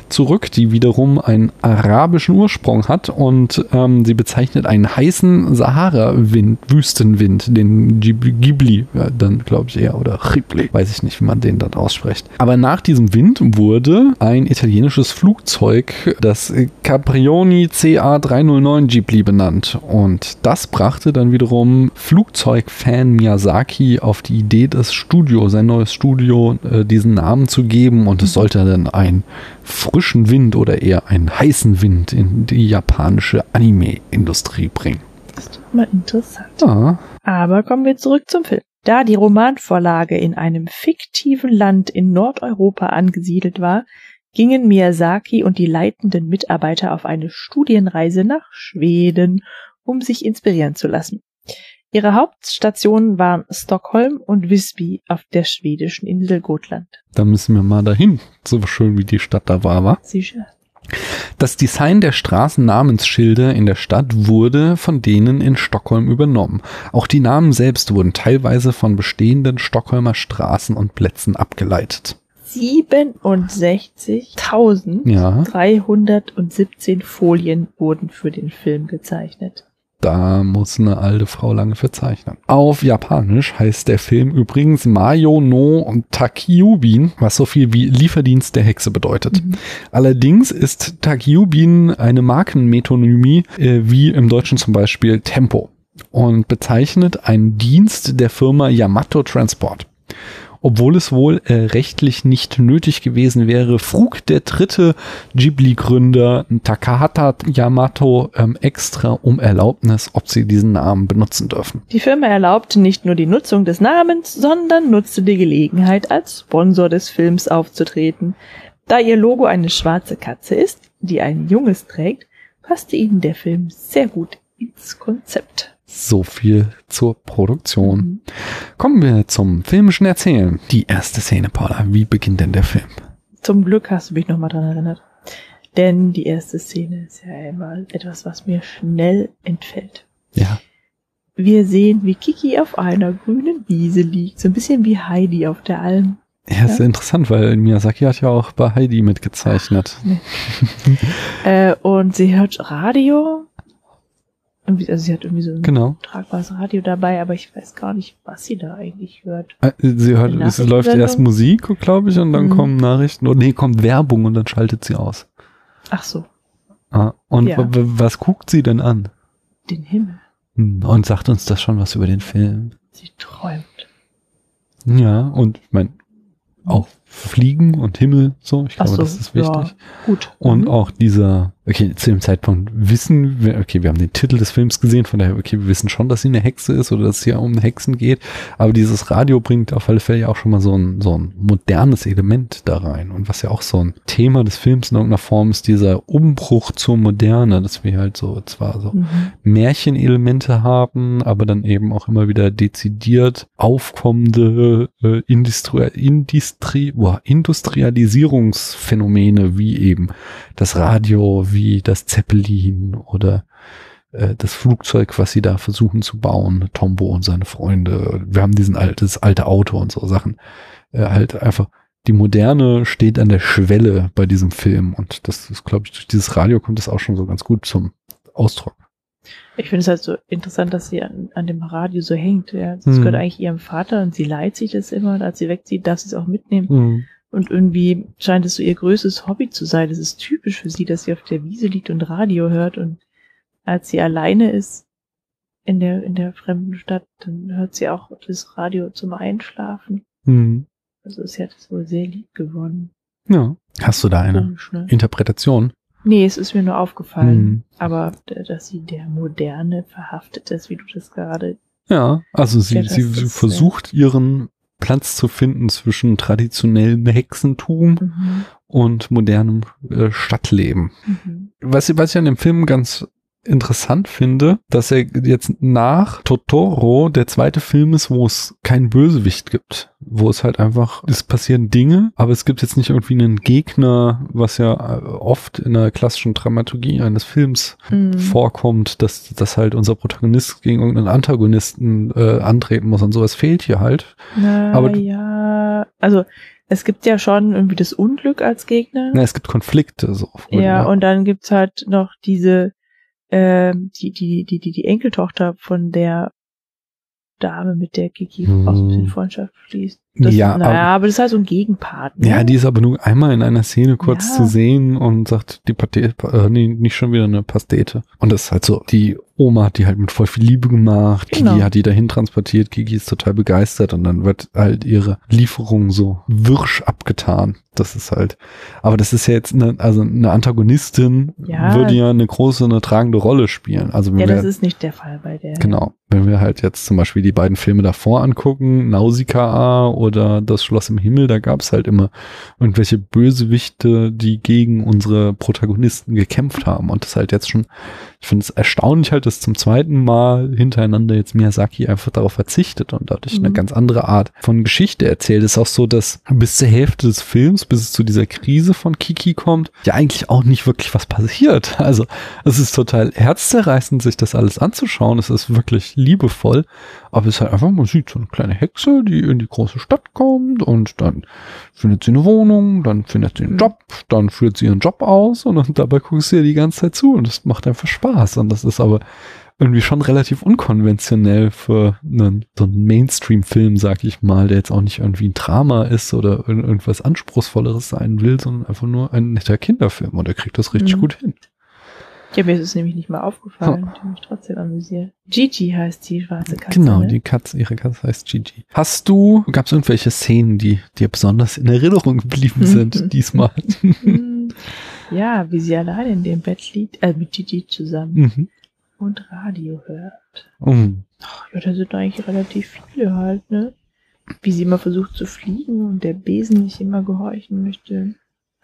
zurück, die wiederum einen arabischen Ursprung hat und ähm, sie bezeichnet einen heißen Sahara-Wind, Wüstenwind, den Ghib- Ghibli, ja, dann glaube ich eher, oder Ghibli, weiß ich nicht, wie man den dann ausspricht. Aber nach diesem Wind wurde ein italienisches Flugzeug, das Caprioni CA309 Ghibli benannt und das brachte dann wiederum Flugzeugfan Miyazaki auf die Idee, das Studio, sein neues Studio, äh, diesen Namen zu geben und es sollte dann einen frischen Wind oder eher einen heißen Wind in die japanische Anime-Industrie bringen. Das ist doch mal interessant. Ah, Aber kommen wir zurück zum Film. Da die Romanvorlage in einem fiktiven Land in Nordeuropa angesiedelt war, gingen Miyazaki und die leitenden Mitarbeiter auf eine Studienreise nach Schweden, um sich inspirieren zu lassen. Ihre Hauptstationen waren Stockholm und Visby auf der schwedischen Insel Gotland. da müssen wir mal dahin. So schön wie die Stadt da war, war. Sicher. Das Design der Straßennamensschilder in der Stadt wurde von denen in Stockholm übernommen. Auch die Namen selbst wurden teilweise von bestehenden Stockholmer Straßen und Plätzen abgeleitet. 67.317 Ja, Folien wurden für den Film gezeichnet. Da muss eine alte Frau lange für zeichnen. Auf Japanisch heißt der Film übrigens Mayo no Takyubin, was so viel wie Lieferdienst der Hexe bedeutet. Mhm. Allerdings ist Takyubin eine Markenmetonymie, äh, wie im Deutschen zum Beispiel Tempo und bezeichnet einen Dienst der Firma Yamato Transport. Obwohl es wohl äh, rechtlich nicht nötig gewesen wäre, frug der dritte Ghibli-Gründer Takahata Yamato ähm, extra um Erlaubnis, ob sie diesen Namen benutzen dürfen. Die Firma erlaubte nicht nur die Nutzung des Namens, sondern nutzte die Gelegenheit, als Sponsor des Films aufzutreten. Da ihr Logo eine schwarze Katze ist, die ein Junges trägt, passte ihnen der Film sehr gut ins Konzept. So viel zur Produktion. Mhm. Kommen wir zum filmischen Erzählen. Die erste Szene, Paula. Wie beginnt denn der Film? Zum Glück hast du mich nochmal dran erinnert. Denn die erste Szene ist ja immer etwas, was mir schnell entfällt. Ja. Wir sehen, wie Kiki auf einer grünen Wiese liegt, so ein bisschen wie Heidi auf der Alm. Ja, ist Ja. interessant, weil Miyazaki hat ja auch bei Heidi mitgezeichnet. Äh, und sie hört Radio. Irgendwie, also sie hat irgendwie so ein Genau. tragbares Radio dabei, aber ich weiß gar nicht, was sie da eigentlich hört. Äh, Sie hört, es läuft erst Musik, glaube ich, und dann Mhm. kommen Nachrichten. Und nee, kommt Werbung und dann schaltet sie aus. Ach so, Ah, und Ja. was guckt sie denn an? den Himmel. Hm, Und sagt uns das schon was über den Film? Sie träumt. Ja, und ich meine, auch Fliegen und Himmel, so. Ich glaube, so, das ist wichtig. Ja, gut. Und Mhm. auch dieser, okay, zu dem Zeitpunkt wissen wir, okay, wir haben den Titel des Films gesehen, von daher, okay, wir wissen schon, dass sie eine Hexe ist oder dass es hier um Hexen geht, aber dieses Radio bringt auf alle Fälle ja auch schon mal so ein, so ein modernes Element da rein. Und was ja auch so ein Thema des Films in irgendeiner Form ist, dieser Umbruch zur Moderne, dass wir halt so zwar so Mhm. Märchenelemente haben, aber dann eben auch immer wieder dezidiert aufkommende äh, Industri Industri boah, Industrialisierungsphänomene wie eben das Radio, wie das Zeppelin oder äh, das Flugzeug, was sie da versuchen zu bauen, Tombo und seine Freunde. Wir haben diesen altes alte Auto und so Sachen. Äh, halt einfach die Moderne steht an der Schwelle bei diesem Film und das ist, glaube ich, durch dieses Radio kommt das auch schon so ganz gut zum Ausdruck. Ich finde es halt so interessant, dass sie an, an dem Radio so hängt. Ja. Das Hm. gehört eigentlich ihrem Vater und sie leiht sich das immer. Als sie wegzieht, darf sie es auch mitnehmen. Und irgendwie scheint es so ihr größtes Hobby zu sein. Das ist typisch für sie, dass sie auf der Wiese liegt und Radio hört. Und als sie alleine ist in der, in der fremden Stadt, dann hört sie auch das Radio zum Einschlafen. Hm. Also sie hat es wohl sehr lieb gewonnen. Ja. Hast du da eine Komisch, ne? Interpretation? Nee, es ist mir nur aufgefallen. Hm. Aber d- dass sie der Moderne verhaftet ist, wie du das gerade. Ja, also sie, sie, sie äh, versucht ihren Platz zu finden zwischen traditionellem Hexentum Mhm. und modernem äh, Stadtleben. Mhm. Was, was ich an dem Film ganz interessant finde, dass er jetzt nach Totoro der zweite Film ist, wo es keinen Bösewicht gibt. Wo es halt einfach, es passieren Dinge, aber es gibt jetzt nicht irgendwie einen Gegner, was ja äh, oft in der klassischen Dramaturgie eines Films Mhm. vorkommt, dass, dass halt unser Protagonist gegen irgendeinen Antagonisten äh, antreten muss und sowas fehlt hier halt. Na, Aber ja, also es gibt ja schon irgendwie das Unglück als Gegner. Na, es gibt Konflikte so. ja, und dann gibt's halt noch diese, ähm, die, die, die, die, die Enkeltochter von der Dame, mit der Kiki Hm. auch ein bisschen Freundschaft schließt. Das, Ja, naja, aber- aber, das ist halt so ein Gegenpart. Ne? Ja, die ist aber nur einmal in einer Szene kurz Ja. zu sehen und sagt, die Pate äh, nee, nicht schon wieder eine Pastete. Und das ist halt so, die Oma hat die halt mit voll viel Liebe gemacht, Genau. Kiki hat die dahin transportiert, Kiki ist total begeistert und dann wird halt ihre Lieferung so wirsch abgetan. Das ist halt, aber das ist ja jetzt eine, also eine Antagonistin Ja. würde ja eine große, eine tragende Rolle spielen. Also ja, wir, das ist nicht der Fall bei der. Genau. Wenn wir halt jetzt zum Beispiel die beiden Filme davor angucken, Nausicaa oder Das Schloss im Himmel, da gab es halt immer irgendwelche Bösewichte, die gegen unsere Protagonisten gekämpft haben. Und das halt jetzt schon, ich finde es erstaunlich halt, dass zum zweiten Mal hintereinander jetzt Miyazaki einfach darauf verzichtet und dadurch eine Mhm. ganz andere Art von Geschichte erzählt. Es ist auch so, dass bis zur Hälfte des Films, bis es zu dieser Krise von Kiki kommt, ja eigentlich auch nicht wirklich was passiert. Also es ist total herzzerreißend, sich das alles anzuschauen. Es ist wirklich liebevoll. Aber es ist halt einfach, man sieht so eine kleine Hexe, die in die große Stadt kommt und dann findet sie eine Wohnung, dann findet sie einen. Job, dann führt sie ihren Job aus und dann dabei guckst du ihr die ganze Zeit zu und das macht einfach Spaß. Und das ist aber irgendwie schon relativ unkonventionell für einen, so einen Mainstream-Film, sag ich mal, der jetzt auch nicht irgendwie ein Drama ist oder ir- irgendwas Anspruchsvolleres sein will, sondern einfach nur ein netter Kinderfilm und er kriegt das richtig Mhm. gut hin. Ja, mir ist es nämlich nicht mal aufgefallen. Ich habe mich trotzdem amüsiert. Gigi heißt die schwarze Katze. Genau, ne? die Katze, ihre Katze heißt Gigi. Hast du, gab es irgendwelche Szenen, die dir besonders in Erinnerung geblieben sind diesmal? Ja, wie sie allein in dem Bett liegt, äh, mit Gigi zusammen mhm. und Radio hört. Mhm. Ach, ja, da sind eigentlich relativ viele halt, ne? Wie sie immer versucht zu fliegen und der Besen nicht immer gehorchen möchte.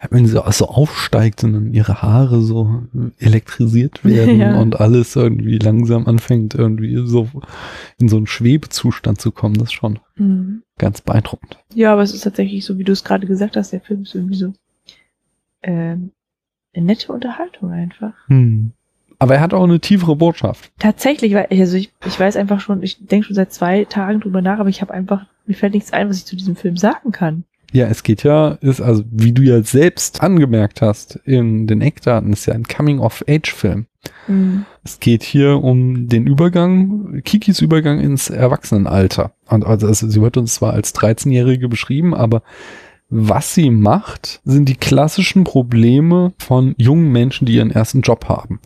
Wenn sie so aufsteigt und dann ihre Haare so elektrisiert werden Ja. und alles irgendwie langsam anfängt, irgendwie so in so einen Schwebezustand zu kommen, das ist schon Mhm. ganz beeindruckend. Ja, aber es ist tatsächlich so, wie du es gerade gesagt hast, der Film ist irgendwie so ähm, eine nette Unterhaltung einfach. Hm. Aber er hat auch eine tiefere Botschaft. Tatsächlich, weil also ich, ich weiß einfach schon, ich denke schon seit zwei Tagen drüber nach, aber ich habe einfach, mir fällt nichts ein, was ich zu diesem Film sagen kann. Ja, es geht ja, ist also, wie du ja selbst angemerkt hast in den Eckdaten, ist ja ein Coming-of-Age-Film. Mhm. Es geht hier um den Übergang, Kikis Übergang ins Erwachsenenalter. Und also, also sie wird uns zwar als 13-Jährige beschrieben, aber was sie macht, sind die klassischen Probleme von jungen Menschen, die ihren ersten Job haben.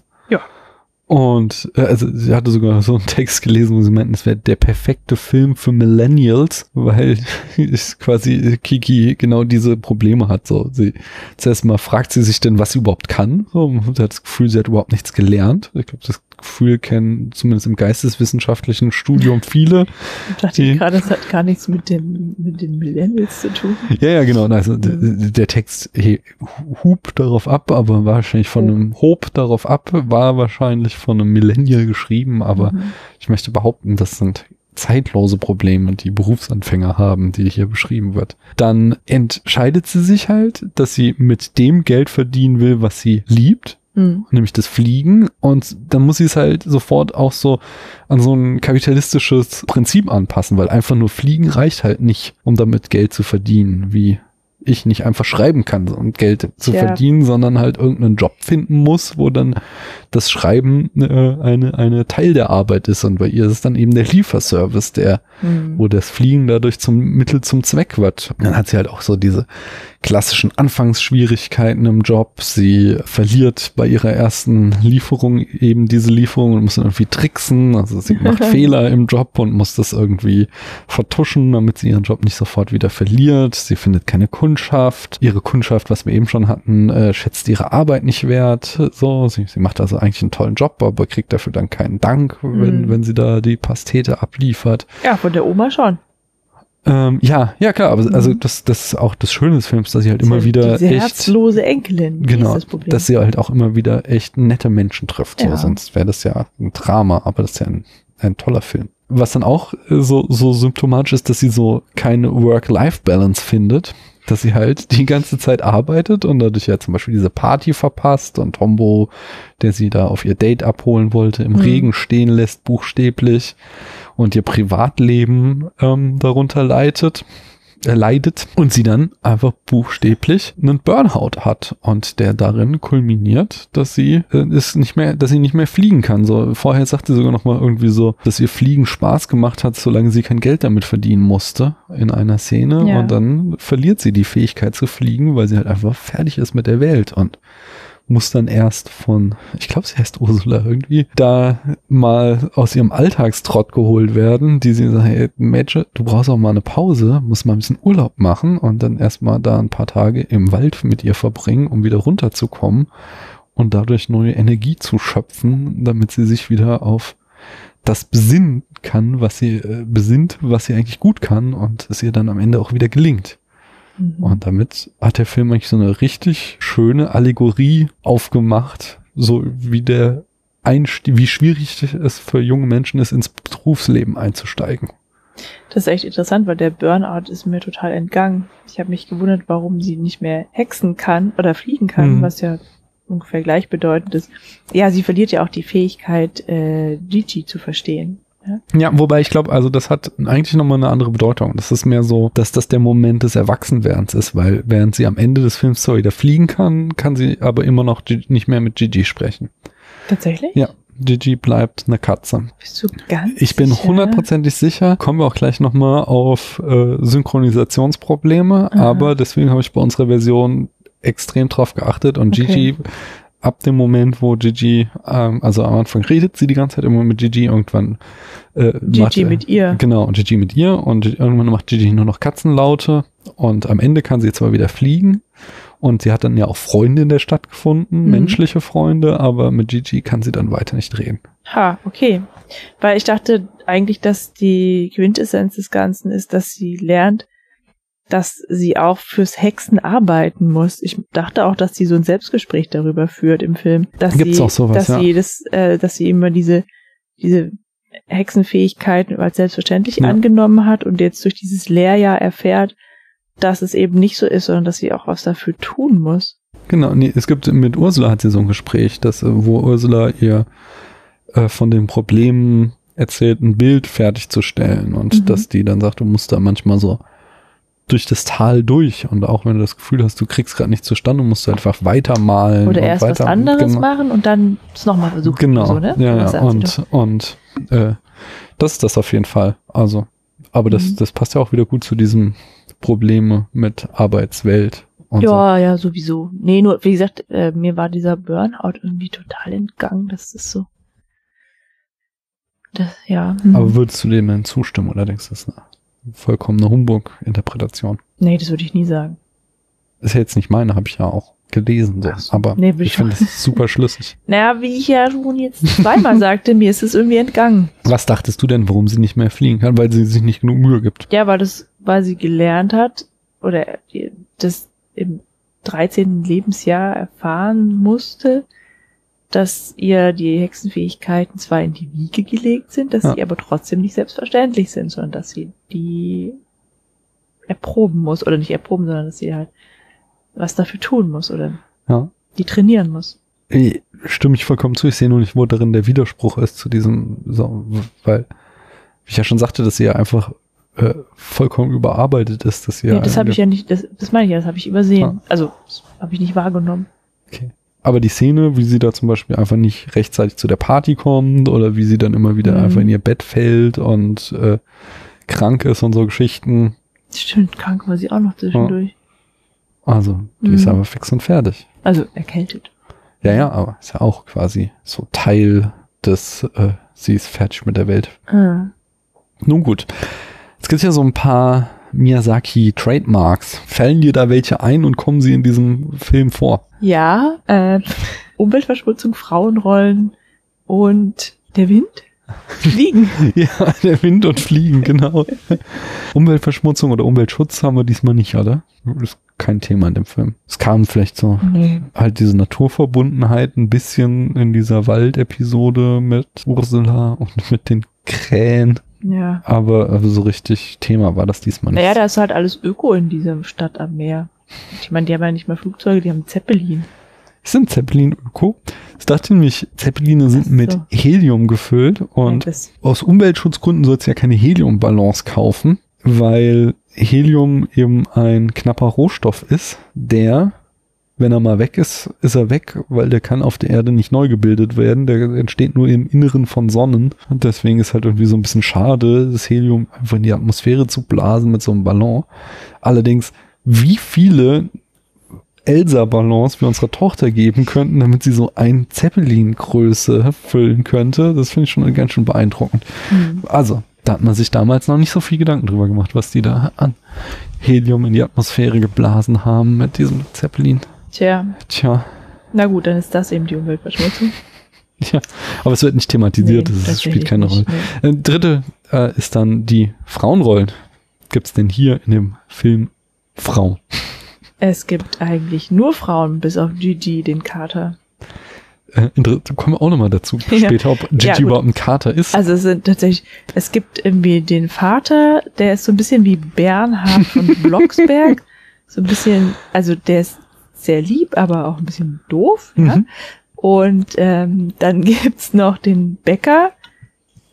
Und äh, also sie hatte sogar so einen Text gelesen, wo sie meinten, es wäre der perfekte Film für Millennials, weil quasi Kiki genau diese Probleme hat. So, sie zuerst mal fragt sie sich denn, was sie überhaupt kann. So, sie hat das Gefühl, sie hat überhaupt nichts gelernt. Ich glaube, das Gefühl kennen zumindest im geisteswissenschaftlichen Studium viele. Ich dachte gerade, das hat gar nichts mit dem mit den Millennials zu tun. Ja, ja, genau. Also mhm. der Text hey, hub darauf ab, aber wahrscheinlich von einem Hob darauf ab, war wahrscheinlich von einem Millennial geschrieben, aber mhm. ich möchte behaupten, das sind zeitlose Probleme, die Berufsanfänger haben, die hier beschrieben wird. Dann entscheidet sie sich halt, dass sie mit dem Geld verdienen will, was sie liebt Mhm. Nämlich das Fliegen. Und dann muss sie es halt sofort auch so an so ein kapitalistisches Prinzip anpassen, weil einfach nur Fliegen reicht halt nicht, um damit Geld zu verdienen, wie ich nicht einfach schreiben kann, um Geld zu ja. verdienen, sondern halt irgendeinen Job finden muss, wo dann das Schreiben äh, eine, eine Teil der Arbeit ist. Und bei ihr ist es dann eben der Lieferservice, der, mhm. wo das Fliegen dadurch zum Mittel zum Zweck wird. Dann hat sie halt auch so diese klassischen Anfangsschwierigkeiten im Job. Sie verliert bei ihrer ersten Lieferung eben diese Lieferung und muss dann irgendwie tricksen. Also sie macht Fehler im Job und muss das irgendwie vertuschen, damit sie ihren Job nicht sofort wieder verliert. Sie findet keine Kundschaft. Ihre Kundschaft, was wir eben schon hatten, äh, schätzt ihre Arbeit nicht wert. So, sie, sie macht also eigentlich einen tollen Job, aber kriegt dafür dann keinen Dank, wenn, mhm. wenn sie da die Pastete abliefert. Ja, von der Oma schon. Ähm, ja, ja klar, aber mhm. also das, das ist auch das Schöne des Films, dass sie halt immer ja, wieder diese echt herzlose Enkelin. Genau, das dass sie halt auch immer wieder echt nette Menschen trifft. So, ja. sonst wäre das ja ein Drama, aber das ist ja ein, ein toller Film. Was dann auch äh, so so symptomatisch ist, dass sie so keine Work-Life-Balance findet dass sie halt die ganze Zeit arbeitet und dadurch ja zum Beispiel diese Party verpasst und Tombo, der sie da auf ihr Date abholen wollte, im mhm. Regen stehen lässt, buchstäblich und ihr Privatleben ähm, darunter leitet leidet und sie dann einfach buchstäblich einen Burnout hat und der darin kulminiert, dass sie äh, ist nicht mehr, dass sie nicht mehr fliegen kann. So vorher sagte sie sogar noch mal irgendwie so, dass ihr Fliegen Spaß gemacht hat, solange sie kein Geld damit verdienen musste in einer Szene ja. und dann verliert sie die Fähigkeit zu fliegen, weil sie halt einfach fertig ist mit der Welt und muss dann erst von, ich glaube, sie heißt Ursula irgendwie, da mal aus ihrem Alltagstrott geholt werden, die sie sagt, hey, Mädchen, du brauchst auch mal eine Pause, musst mal ein bisschen Urlaub machen und dann erstmal da ein paar Tage im Wald mit ihr verbringen, um wieder runterzukommen und dadurch neue Energie zu schöpfen, damit sie sich wieder auf das besinnen kann, was sie äh, besinnt, was sie eigentlich gut kann und es ihr dann am Ende auch wieder gelingt. Mhm. Und damit hat der Film eigentlich so eine richtig schöne Allegorie aufgemacht, so wie der Einstieg, wie schwierig es für junge Menschen ist, ins Berufsleben einzusteigen. Das ist echt interessant, weil der Burnout ist mir total entgangen. Ich habe mich gewundert, warum sie nicht mehr hexen kann oder fliegen kann, mhm. was ja ungefähr gleichbedeutend ist. Ja, sie verliert ja auch die Fähigkeit, äh, Gigi zu verstehen. Ja, ja wobei ich glaube, also das hat eigentlich nochmal eine andere Bedeutung. Das ist mehr so, dass das der Moment des Erwachsenwerdens ist, weil während sie am Ende des Films zwar wieder fliegen kann, kann sie aber immer noch nicht mehr mit Gigi sprechen. Tatsächlich? Ja. Gigi bleibt eine Katze. Bist du ganz Ich bin hundertprozentig sicher. Kommen wir auch gleich nochmal auf äh, Synchronisationsprobleme, Aha. aber deswegen habe ich bei unserer Version extrem drauf geachtet und okay. Gigi ab dem Moment, wo Gigi, ähm, also am Anfang redet sie die ganze Zeit immer mit Gigi, irgendwann äh, Gigi macht, äh, mit ihr. Genau, Gigi mit ihr und irgendwann macht Gigi nur noch Katzenlaute und am Ende kann sie zwar wieder fliegen und sie hat dann ja auch Freunde in der Stadt gefunden, mhm. menschliche Freunde, aber mit Gigi kann sie dann weiter nicht reden. Ha, okay. Weil ich dachte eigentlich, dass die Quintessenz des Ganzen ist, dass sie lernt, dass sie auch fürs Hexen arbeiten muss. Ich dachte auch, dass sie so ein Selbstgespräch darüber führt im Film. Dass Gibt's sie, auch sowas, dass ja. sie das, äh, dass sie immer diese, diese Hexenfähigkeiten als selbstverständlich ja. angenommen hat und jetzt durch dieses Lehrjahr erfährt, dass es eben nicht so ist, sondern dass sie auch was dafür tun muss. Genau, nee, es gibt mit Ursula hat sie so ein Gespräch, dass, äh, wo Ursula ihr äh, von den Problemen erzählt, ein Bild fertigzustellen und mhm. dass die dann sagt, du musst da manchmal so durch das Tal durch. Und auch wenn du das Gefühl hast, du kriegst gerade nicht zustande, musst du einfach weitermalen. Oder erst weiter, was anderes machen und dann es nochmal versuchen. Genau. So, ne? Ja, ja. Und, und äh, das ist das auf jeden Fall. Also, aber das, mhm. das passt ja auch wieder gut zu diesem Probleme mit Arbeitswelt. Und ja, so. ja, sowieso. Nee, nur, wie gesagt, äh, mir war dieser Burnout irgendwie total entgangen. Das ist so. Das, ja. hm. Aber würdest du dem denn zustimmen oder denkst du, das eine vollkommene Humbug-Interpretation? nee, das würde ich nie sagen. Ist ja jetzt nicht meine, habe ich ja auch gelesen. So. So. Aber Nee, ich finde es super schlüssig. Naja, wie ich ja schon jetzt zweimal sagte, mir ist es irgendwie entgangen. Was dachtest du denn, warum sie nicht mehr fliegen kann? Weil sie sich nicht genug Mühe gibt. Ja, weil das, weil sie gelernt hat oder das im 13. Lebensjahr erfahren musste, dass ihr die Hexenfähigkeiten zwar in die Wiege gelegt sind, dass Ja. sie aber trotzdem nicht selbstverständlich sind, sondern dass sie die erproben muss oder nicht erproben, sondern dass sie halt was dafür tun muss oder Ja. die trainieren muss. Ey, Stimme ich vollkommen zu. Ich sehe nur nicht, wo darin der Widerspruch ist zu diesem, so, weil, wie ich ja schon sagte, dass sie ja einfach äh, vollkommen überarbeitet ist, dass sie Ja, ja. das habe ich ja nicht, das, das meine ich ja, das habe ich übersehen. Ja. Also, das habe ich nicht wahrgenommen. Okay. Aber die Szene, wie sie da zum Beispiel einfach nicht rechtzeitig zu der Party kommt oder wie sie dann immer wieder Mhm. einfach in ihr Bett fällt und äh, krank ist und so Geschichten. Stimmt, krank war sie auch noch zwischendurch. Also, die Mhm. ist aber fix und fertig. Also erkältet. Ja, ja, aber ist ja auch quasi so Teil des, äh, sie ist fertig mit der Welt. Ah. Nun gut. Jetzt gibt es ja so ein paar Miyazaki-Trademarks. Fallen dir da welche ein und kommen sie in diesem Film vor? Ja, äh, Umweltverschmutzung, Frauenrollen und der Wind? Fliegen. Ja, der Wind und Fliegen, genau. Umweltverschmutzung oder Umweltschutz haben wir diesmal nicht, oder? Das ist kein Thema in dem Film. Es kam vielleicht so nee. halt diese Naturverbundenheit ein bisschen in dieser Waldepisode mit Ursula und mit den Krähen. Ja. Aber also so richtig Thema war das diesmal nicht. Naja, da ist halt alles Öko in dieser Stadt am Meer. Ich meine, die haben ja nicht mehr Flugzeuge, die haben Zeppelin. Sind Zeppelin Öko? Ich dachte nämlich, Zeppeline sind so. mit Helium gefüllt und Ja, aus Umweltschutzgründen soll es ja keine Heliumballons kaufen, weil Helium eben ein knapper Rohstoff ist, der, wenn er mal weg ist, ist er weg, weil der kann auf der Erde nicht neu gebildet werden. Der entsteht nur im Inneren von Sonnen. Und deswegen ist halt irgendwie so ein bisschen schade, das Helium einfach in die Atmosphäre zu blasen mit so einem Ballon. Allerdings, wie viele Elsa-Ballons wir unserer Tochter geben könnten, damit sie so ein Zeppelin-Größe füllen könnte, das finde ich schon ganz schön beeindruckend. hm. Also, da hat man sich damals noch nicht so viel Gedanken drüber gemacht, was die da an Helium in die Atmosphäre geblasen haben mit diesem Zeppelin. Tja, Tja, na gut, dann ist das eben die Umweltverschmutzung. ja. Aber es wird nicht thematisiert, Nee, das spielt keine Rolle. nicht, nee. Äh, dritte äh, ist dann die Frauenrollen. Gibt's denn hier in dem Film Frau? Es gibt eigentlich nur Frauen, bis auf Gigi, den Kater. Äh, kommen wir auch nochmal dazu später, ob Gigi Ja, überhaupt ein Kater ist. Also es sind tatsächlich, es gibt irgendwie den Vater, der ist so ein bisschen wie Bernhard von Blocksberg. so ein bisschen, also der ist sehr lieb, aber auch ein bisschen doof. Ja? Mhm. Und ähm, dann gibt's noch den Bäcker,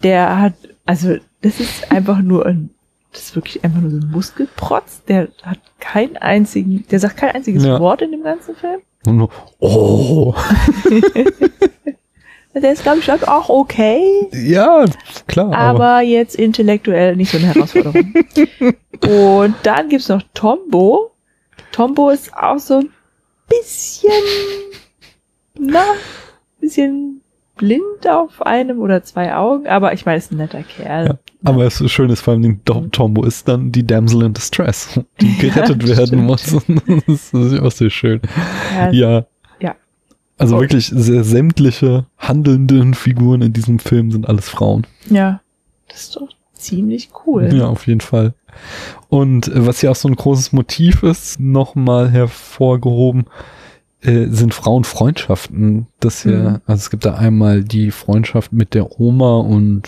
der hat, also das ist einfach nur ein, das ist wirklich einfach nur so ein Muskelprotz, der hat keinen einzigen, der sagt kein einziges Ja. Wort in dem ganzen Film. Und nur, oh, Der ist, glaube ich, auch okay. ja, klar. aber jetzt intellektuell nicht so eine Herausforderung. Und dann gibt's noch Tombo. Tombo ist auch so ein bisschen, na, bisschen blind auf einem oder zwei Augen, aber ich meine, ist ein netter Kerl. Ja, aber es ist schön, ist vor allem Tombo ist dann die Damsel in Distress, die gerettet Ja, werden muss. das ist auch sehr schön. Ja, Ja. Ja. Also Oh. wirklich sehr sämtliche handelnden Figuren in diesem Film sind alles Frauen. ja, das ist doch ziemlich cool. Ja, auf jeden Fall. Und äh, was ja auch so ein großes Motiv ist, nochmal hervorgehoben, äh, sind Frauenfreundschaften. Das ja, Mhm. also es gibt da einmal die Freundschaft mit der Oma und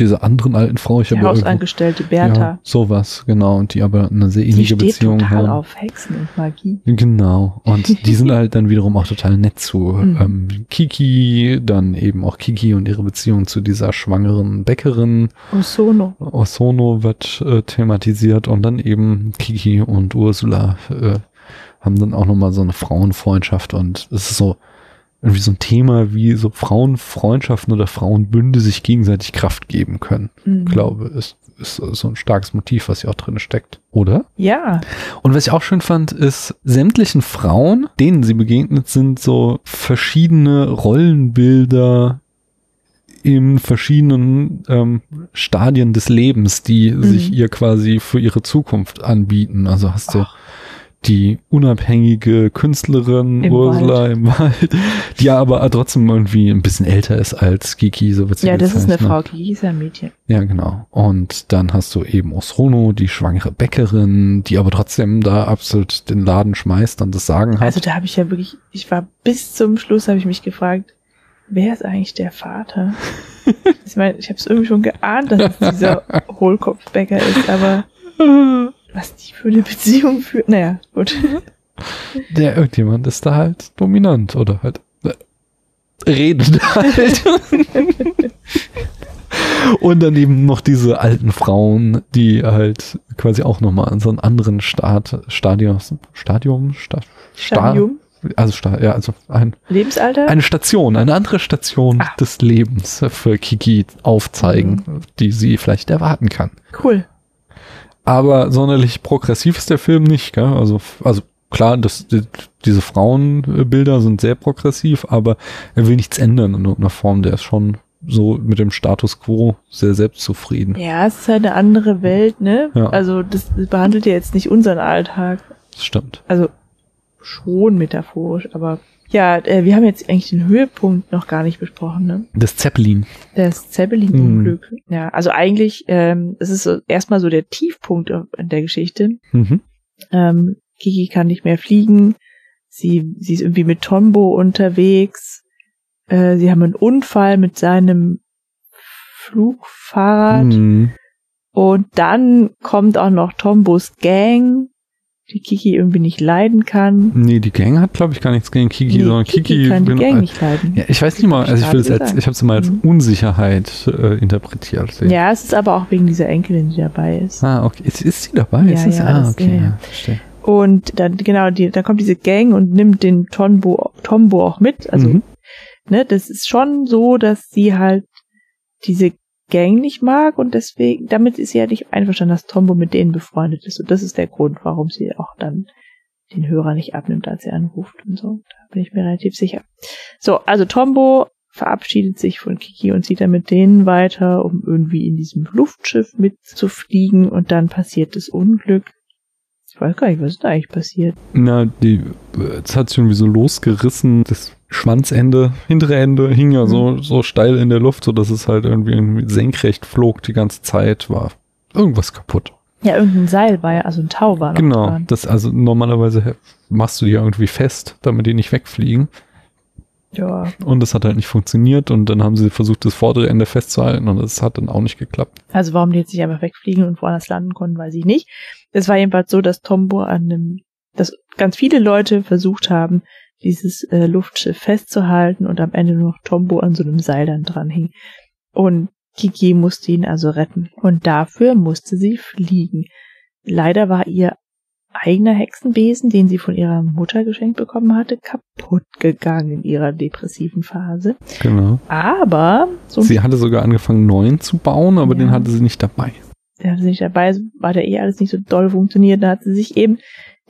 dieser anderen alten Frau. Ich habe Hausangestellte Bertha. Ja, sowas, genau. Und die aber eine sehr die steht Beziehung total haben. auf Hexen und Magie. Genau. Und die sind halt dann wiederum auch total nett zu Mhm. ähm, Kiki, dann eben auch Kiki und ihre Beziehung zu dieser schwangeren Bäckerin. Osono. Osono wird äh, thematisiert und dann eben Kiki und Ursula äh, haben dann auch nochmal so eine Frauenfreundschaft und es ist so irgendwie so ein Thema, wie so Frauenfreundschaften oder Frauenbünde sich gegenseitig Kraft geben können. Mhm. Glaube, ist, ist so ein starkes Motiv, was hier auch drin steckt. Oder? Ja, Und was ich auch schön fand, ist, sämtlichen Frauen, denen sie begegnet sind, so verschiedene Rollenbilder in verschiedenen ähm, Stadien des Lebens, die Mhm. sich ihr quasi für ihre Zukunft anbieten. Also hast du Ach. Die unabhängige Künstlerin Im Ursula im Wald, die ja aber trotzdem irgendwie ein bisschen älter ist als Kiki, so wird sie Ja, das ist eine gezeichnet. Frau, Kiki ist ein Mädchen. Ja, genau. Und dann hast du eben Osrono, die schwangere Bäckerin, die aber trotzdem da absolut den Laden schmeißt und das Sagen hat. Also da habe ich ja wirklich, ich war bis zum Schluss, habe ich mich gefragt, wer ist eigentlich der Vater? ich meine, ich habe es irgendwie schon geahnt, dass es dieser Hohlkopfbäcker ist, aber was die für eine Beziehung führt, naja, gut. Der irgendjemand ist da halt dominant oder halt äh, redet halt. Und dann eben noch diese alten Frauen, die halt quasi auch nochmal an so einen anderen Start, Stadium, Stadium, Sta, Sta- Stadium, also Sta, ja, also ein, Lebensalter? eine Station, eine andere Station Ah. des Lebens für Kiki aufzeigen, die sie vielleicht erwarten kann. cool. Aber sonderlich progressiv ist der Film nicht, gell? Also, also klar, das, die, diese Frauenbilder sind sehr progressiv, aber er will nichts ändern in irgendeiner Form. Der ist schon so mit dem Status quo sehr selbstzufrieden. Ja, es ist halt eine andere Welt, ne? Ja. Also das, das behandelt ja jetzt nicht unseren Alltag. Das stimmt. Also schon metaphorisch, aber ja, äh, wir haben jetzt eigentlich den Höhepunkt noch gar nicht besprochen, ne? Das Zeppelin. Das Zeppelin-Unglück. Ja, also eigentlich, ähm, es ist so, erstmal so der Tiefpunkt in der Geschichte. Mhm. Ähm, Kiki kann nicht mehr fliegen. Sie, sie ist irgendwie mit Tombo unterwegs. Äh, sie haben einen Unfall mit seinem Flugfahrrad. Mhm. Und dann kommt auch noch Tombos Gang, die Kiki irgendwie nicht leiden kann. Nee, die Gang hat, glaube ich, gar nichts gegen Kiki, Nee, sondern Kiki, kann die bin- Gang nicht leiden. Ja, ich weiß nicht mal, also ich will es als, ich habe es mal als Mhm. Unsicherheit äh, interpretiert. Ja, es ist aber auch wegen dieser Enkelin, die dabei ist. Ah, okay. Ist, ist sie dabei? Ja, ist es? ja, ah, das- okay. ja, Ja, ja. verstehe. Und dann, genau, die, dann kommt diese Gang und nimmt den Tombo, Tombo auch mit. Also, Mhm. ne, das ist schon so, dass sie halt diese Gang nicht mag und deswegen, damit ist sie ja nicht einverstanden, dass Tombo mit denen befreundet ist. Und das ist der Grund, warum sie auch dann den Hörer nicht abnimmt, als er anruft und so. Da bin ich mir relativ sicher. So, also Tombo verabschiedet sich von Kiki und zieht dann mit denen weiter, um irgendwie in diesem Luftschiff mitzufliegen und dann passiert das Unglück. Ich weiß gar nicht, was ist da eigentlich passiert. Na, die, äh, es hat sich irgendwie so losgerissen. Das Schwanzende, hintere Ende hing ja so, so steil in der Luft, so dass es halt irgendwie senkrecht flog die ganze Zeit, war irgendwas kaputt. Ja, irgendein Seil war ja, also ein Tau war Genau, dran. das, also normalerweise machst du die irgendwie fest, damit die nicht wegfliegen. Ja, Und das hat halt nicht funktioniert und dann haben sie versucht, das vordere Ende festzuhalten und das hat dann auch nicht geklappt. also warum die jetzt nicht einfach wegfliegen und woanders landen konnten, weiß ich nicht. Es war jedenfalls so, dass Tombo an einem, dass ganz viele Leute versucht haben, dieses äh, Luftschiff festzuhalten und am Ende nur noch Tombo an so einem Seil dann dran hing. Und Kiki musste ihn also retten. Und dafür musste sie fliegen. Leider war ihr eigener Hexenbesen, den sie von ihrer Mutter geschenkt bekommen hatte, kaputt gegangen in ihrer depressiven Phase. Genau. Aber so Sie hatte sogar angefangen, neuen zu bauen, aber Ja. den hatte sie nicht dabei. der hatte nicht dabei, war der eh alles nicht so doll funktioniert. Da hat sie sich eben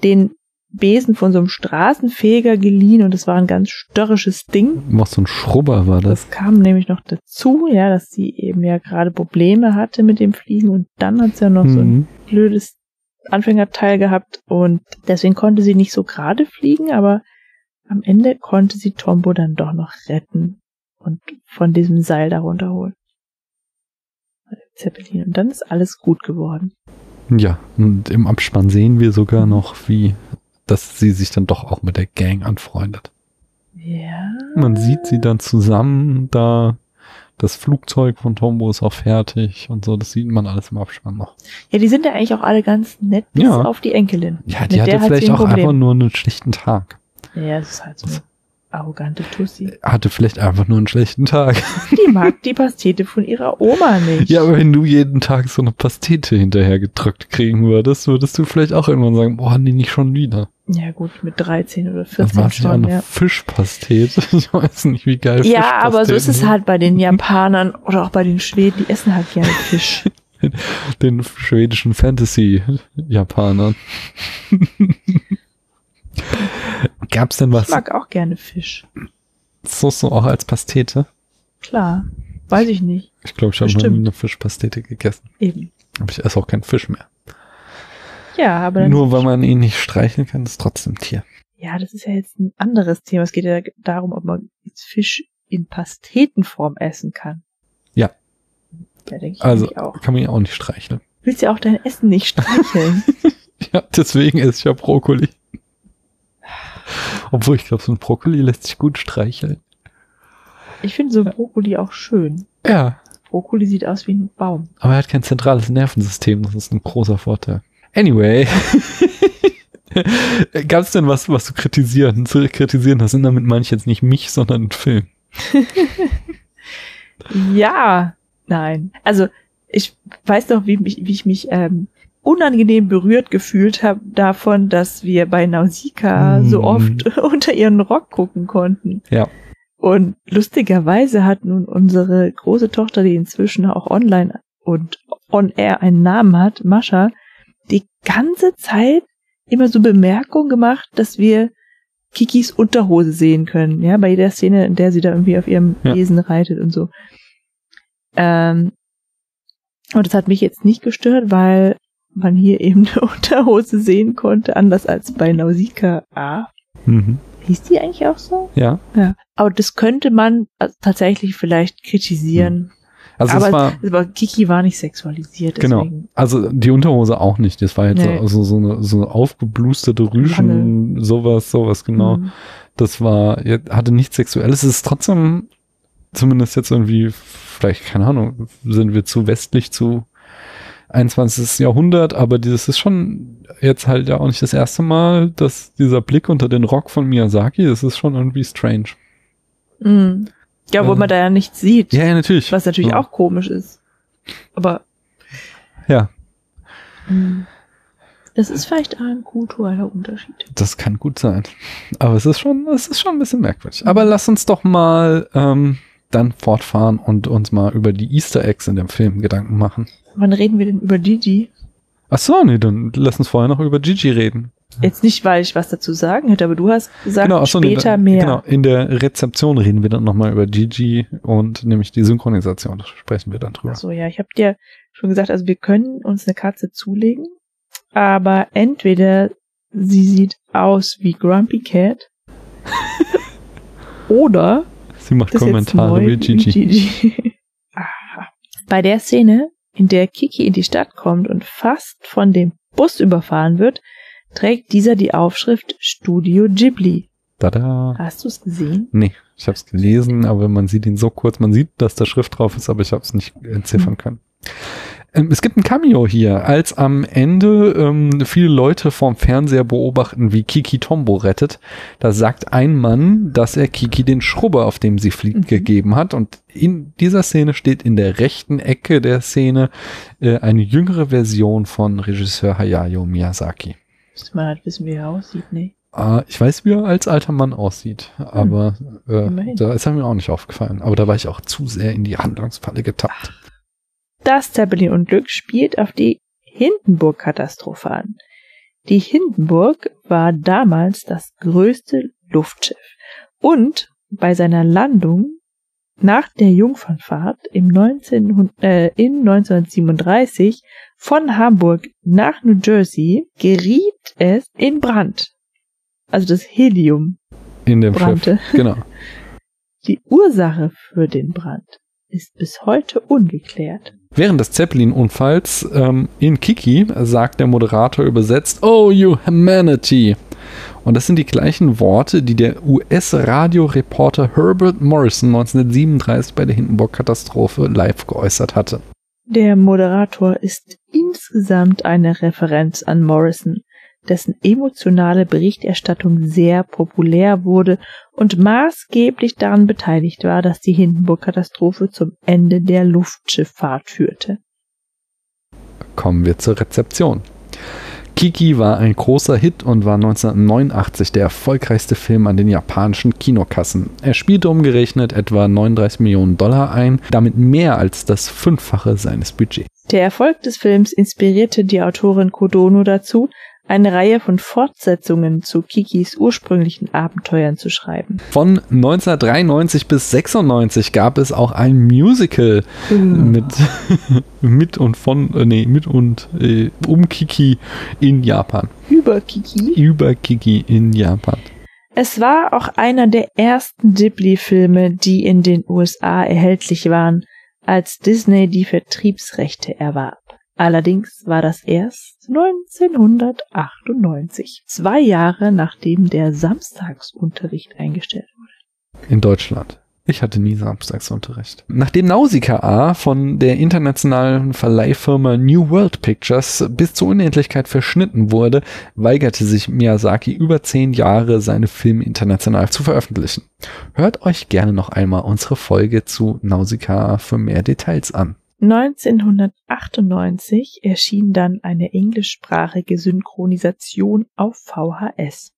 den Besen von so einem Straßenfeger geliehen und es war ein ganz störrisches Ding. Was so ein Schrubber war das. Das kam nämlich noch dazu, ja, dass sie eben ja gerade Probleme hatte mit dem Fliegen und dann hat sie ja noch so ein Mhm. blödes Anfängerteil gehabt und deswegen konnte sie nicht so gerade fliegen, aber am Ende konnte sie Tombo dann doch noch retten und von diesem Seil darunter holen. Zeppelin. Und dann ist alles gut geworden. Ja, und im Abspann sehen wir sogar noch, wie, dass sie sich dann doch auch mit der Gang anfreundet. Ja. Man sieht sie dann zusammen da. Das Flugzeug von Tombo ist auch fertig und so. Das sieht man alles im Abspann noch. Ja, die sind ja eigentlich auch alle ganz nett, bis Ja. auf die Enkelin. Ja, Mit die hatte der hat sie vielleicht ein auch Problem. einfach nur einen schlechten Tag. Ja, das ist halt so eine arrogante Tussi. Hatte vielleicht einfach nur einen schlechten Tag. Die mag die Pastete von ihrer Oma nicht. Ja, aber wenn du jeden Tag so eine Pastete hinterher gedrückt kriegen würdest, würdest du vielleicht auch irgendwann sagen, boah, nee, nicht schon wieder. Ja, gut, mit 13 oder Das 14 war sich schon, eine ja. Fischpastete. Ich weiß nicht, wie geil Ja, aber so ist es halt bei den Japanern oder auch bei den Schweden, die essen halt gerne Fisch. Den schwedischen Fantasy-Japanern. Gab's denn Ich was mag auch gerne Fisch. so so auch als Pastete? Klar. Weiß ich nicht. Ich glaube, ich habe noch nie eine Fischpastete gegessen. Eben. Aber ich esse auch keinen Fisch mehr. Ja, aber Nur weil man ihn nicht streicheln kann, ist trotzdem Tier. Ja, das ist ja jetzt ein anderes Thema. Es geht ja darum, ob man jetzt Fisch in Pastetenform essen kann. Ja. Ja, denke ich Also auch. kann man ihn auch nicht streicheln. Willst ja auch dein Essen nicht streicheln. Ja, deswegen esse ich ja Brokkoli. Obwohl ich glaube, so ein Brokkoli lässt sich gut streicheln. ich finde so Brokkoli auch schön. Ja, Brokkoli sieht aus wie ein Baum. aber er hat kein zentrales Nervensystem. Das ist ein großer Vorteil. Anyway. Gab es denn was, was du kritisieren, zu kritisieren hast? Und damit meine ich jetzt nicht mich, sondern den Film. Ja, nein. Also ich weiß noch, wie, mich, wie ich mich ähm, unangenehm berührt gefühlt habe davon, dass wir bei Nausicaa so Mhm. oft unter ihren Rock gucken konnten. Ja. Und lustigerweise hat nun unsere große Tochter, die inzwischen auch online und on air einen Namen hat, Mascha, die ganze Zeit immer so Bemerkungen gemacht, dass wir Kikis Unterhose sehen können, ja, bei jeder Szene, in der sie da irgendwie auf ihrem Ja. Besen reitet und so. Ähm, und das hat mich jetzt nicht gestört, weil man hier eben eine Unterhose sehen konnte, anders als bei Nausicaa A. Mhm. Hieß die eigentlich auch so? Ja. Ja. Aber das könnte man äh, tatsächlich vielleicht kritisieren. Also aber, war, aber Kiki war nicht sexualisiert, genau. deswegen. Also die Unterhose auch nicht. Das war jetzt Nee. also so eine, so eine aufgeblusterte Rüschen, sowas, sowas, genau. Mhm. Das war, hatte nichts Sexuelles. Es ist trotzdem, zumindest jetzt irgendwie, vielleicht, keine Ahnung, sind wir zu westlich, zu 21. Jahrhundert, aber dieses ist schon jetzt halt ja auch nicht das erste Mal, dass dieser Blick unter den Rock von Miyazaki, das ist schon irgendwie strange. Mhm. Ja, wo Äh, man da ja nichts sieht, Ja, ja, natürlich. was natürlich ja. auch komisch ist. Aber Ja, mh, das ist vielleicht ein kultureller Unterschied. das kann gut sein. Aber es ist schon, es ist schon ein bisschen merkwürdig. Aber lass uns doch mal ähm, dann fortfahren und uns mal über die Easter Eggs in dem Film Gedanken machen. Wann reden wir denn über Gigi? Ach so, nee, dann lass uns vorher noch über Gigi reden. Jetzt nicht, weil ich was dazu sagen hätte, aber du hast gesagt, ach so, nee, später dann- mehr. Genau, in der Rezeption reden wir dann nochmal über Gigi und nämlich die Synchronisation. Da sprechen wir dann drüber. So, ja, ich habe dir schon gesagt, also wir können uns eine Katze zulegen, aber entweder sie sieht aus wie Grumpy Cat oder Sie macht Kommentare neu wie Gigi. Gigi. Aha. Bei der Szene, in der Kiki in die Stadt kommt und fast von dem Bus überfahren wird, trägt dieser die Aufschrift Studio Ghibli. Tada. Hast du es gesehen? Nee, ich habe es gelesen, aber man sieht ihn so kurz. Man sieht, dass da Schrift drauf ist, aber ich habe es nicht entziffern können. Ähm, es gibt ein Cameo hier, als am Ende ähm, viele Leute vorm Fernseher beobachten, wie Kiki Tombo rettet. Da sagt ein Mann, dass er Kiki den Schrubber, auf dem sie fliegt, Mhm. gegeben hat. Und in dieser Szene steht in der rechten Ecke der Szene äh, eine jüngere Version von Regisseur Hayao Miyazaki. Müsste man halt wissen, wie er aussieht, ne? Ah, ich weiß, wie er als alter Mann aussieht, aber äh, Immerhin. da ist er mir auch nicht aufgefallen. Aber da war ich auch zu sehr in die Handlungsfalle getappt. Das Zeppelin-Unglück spielt auf die Hindenburg-Katastrophe an. Die Hindenburg war damals das größte Luftschiff und bei seiner Landung nach der Jungfernfahrt im 19, äh, in 1937 von Hamburg nach New Jersey geriet es in Brand. Also das Helium In dem Schiff. brannte. Genau. Die Ursache für den Brand ist bis heute ungeklärt. Während des Zeppelin-Unfalls ähm, in Kiki sagt der Moderator übersetzt, Oh, you humanity. Und das sind die gleichen Worte, die der US-Radioreporter Herbert Morrison 1937 bei der Hindenburg-Katastrophe live geäußert hatte. Der Moderator ist insgesamt eine Referenz an Morrison, dessen emotionale Berichterstattung sehr populär wurde und maßgeblich daran beteiligt war, dass die Hindenburg-Katastrophe zum Ende der Luftschifffahrt führte. Kommen wir zur Rezeption. Kiki war ein großer Hit und war 1989 der erfolgreichste Film an den japanischen Kinokassen. Er spielte umgerechnet etwa 39 Millionen Dollar ein, damit mehr als das Fünffache seines Budgets. Der Erfolg des Films inspirierte die Autorin Kodono dazu, eine Reihe von Fortsetzungen zu Kikis ursprünglichen Abenteuern zu schreiben. Von 1993 bis 96 gab es auch ein Musical Mhm. mit, mit und von, äh, nee, mit und äh, um Kiki in Japan. Über Kiki. Über Kiki in Japan. Es war auch einer der ersten Ghibli-Filme, die in den USA erhältlich waren, als Disney die Vertriebsrechte erwarb. Allerdings war das erst 1998, zwei Jahre nachdem der Samstagsunterricht eingestellt wurde. In Deutschland. Ich hatte nie Samstagsunterricht. Nachdem Nausicaa von der internationalen Verleihfirma New World Pictures bis zur Unendlichkeit verschnitten wurde, weigerte sich Miyazaki über zehn Jahre, seine Filme international zu veröffentlichen. Hört euch gerne noch einmal unsere Folge zu Nausicaa für mehr Details an. 1998 erschien dann eine englischsprachige Synchronisation auf VHS.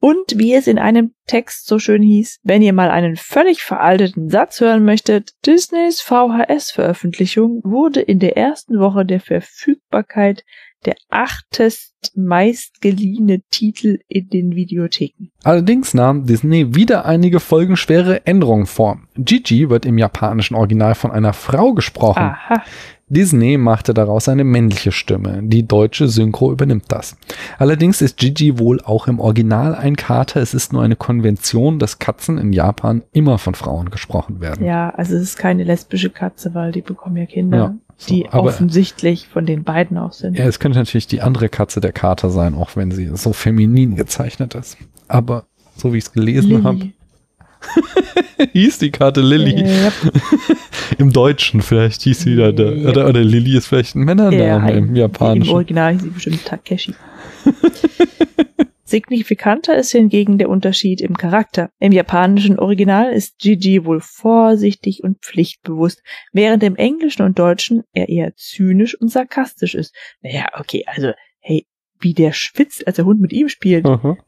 Und wie es in einem Text so schön hieß, wenn ihr mal einen völlig veralteten Satz hören möchtet, Disneys VHS-Veröffentlichung wurde in der ersten Woche der Verfügbarkeit der achtest meistgeliehene Titel in den Videotheken. Allerdings nahm Disney wieder einige folgenschwere Änderungen vor. Gigi wird im japanischen Original von einer Frau gesprochen. Aha. Disney machte daraus eine männliche Stimme. Die deutsche Synchro übernimmt das. Allerdings ist Gigi wohl auch im Original ein Kater. Es ist nur eine Konvention, dass Katzen in Japan immer von Frauen gesprochen werden. Ja, also es ist keine lesbische Katze, weil die bekommen ja Kinder, Ja, so, die offensichtlich von den beiden auch sind. Ja, es könnte natürlich die andere Katze der Kater sein, auch wenn sie so feminin gezeichnet ist. Aber so wie ich es gelesen habe, hieß die Karte Lilly. Ja, Im Deutschen vielleicht hieß sie der, Ja. oder, oder Lilly ist vielleicht ein Männername ja, im Im Japanischen. Original hieß sie bestimmt Takeshi. Signifikanter ist hingegen der Unterschied im Charakter. Im japanischen Original ist Gigi wohl vorsichtig und pflichtbewusst, während im Englischen und Deutschen er eher zynisch und sarkastisch ist. Naja, okay, also, hey, wie der schwitzt, als der Hund mit ihm spielt, Aha.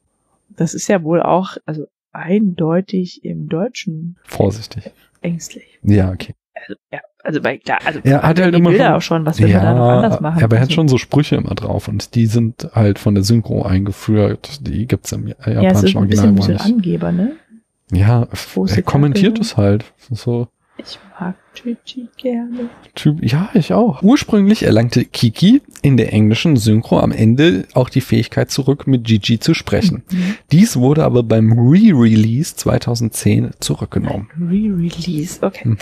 das ist ja wohl auch, also eindeutig im Deutschen Vorsichtig. ängstlich. Ja, okay. Also, ja, also bei, klar, also Er hat halt immer Bilder schon- auch schon, was will man da noch anders machen? aber er hat schon so Sprüche immer drauf und die sind halt von der Synchro eingeführt. Die gibt's im äh, Ja, es ist japanischen ein bisschen, ein bisschen. Angeber, ne? Ja, Große er kommentiert es halt. So Ich mag Gigi gerne. Ja, ich auch. Ursprünglich erlangte Kiki in der englischen Synchro am Ende auch die Fähigkeit zurück, mit Gigi zu sprechen. Mhm. Dies wurde aber beim Re-Release 2010 zurückgenommen. Re-Release, okay. Mhm.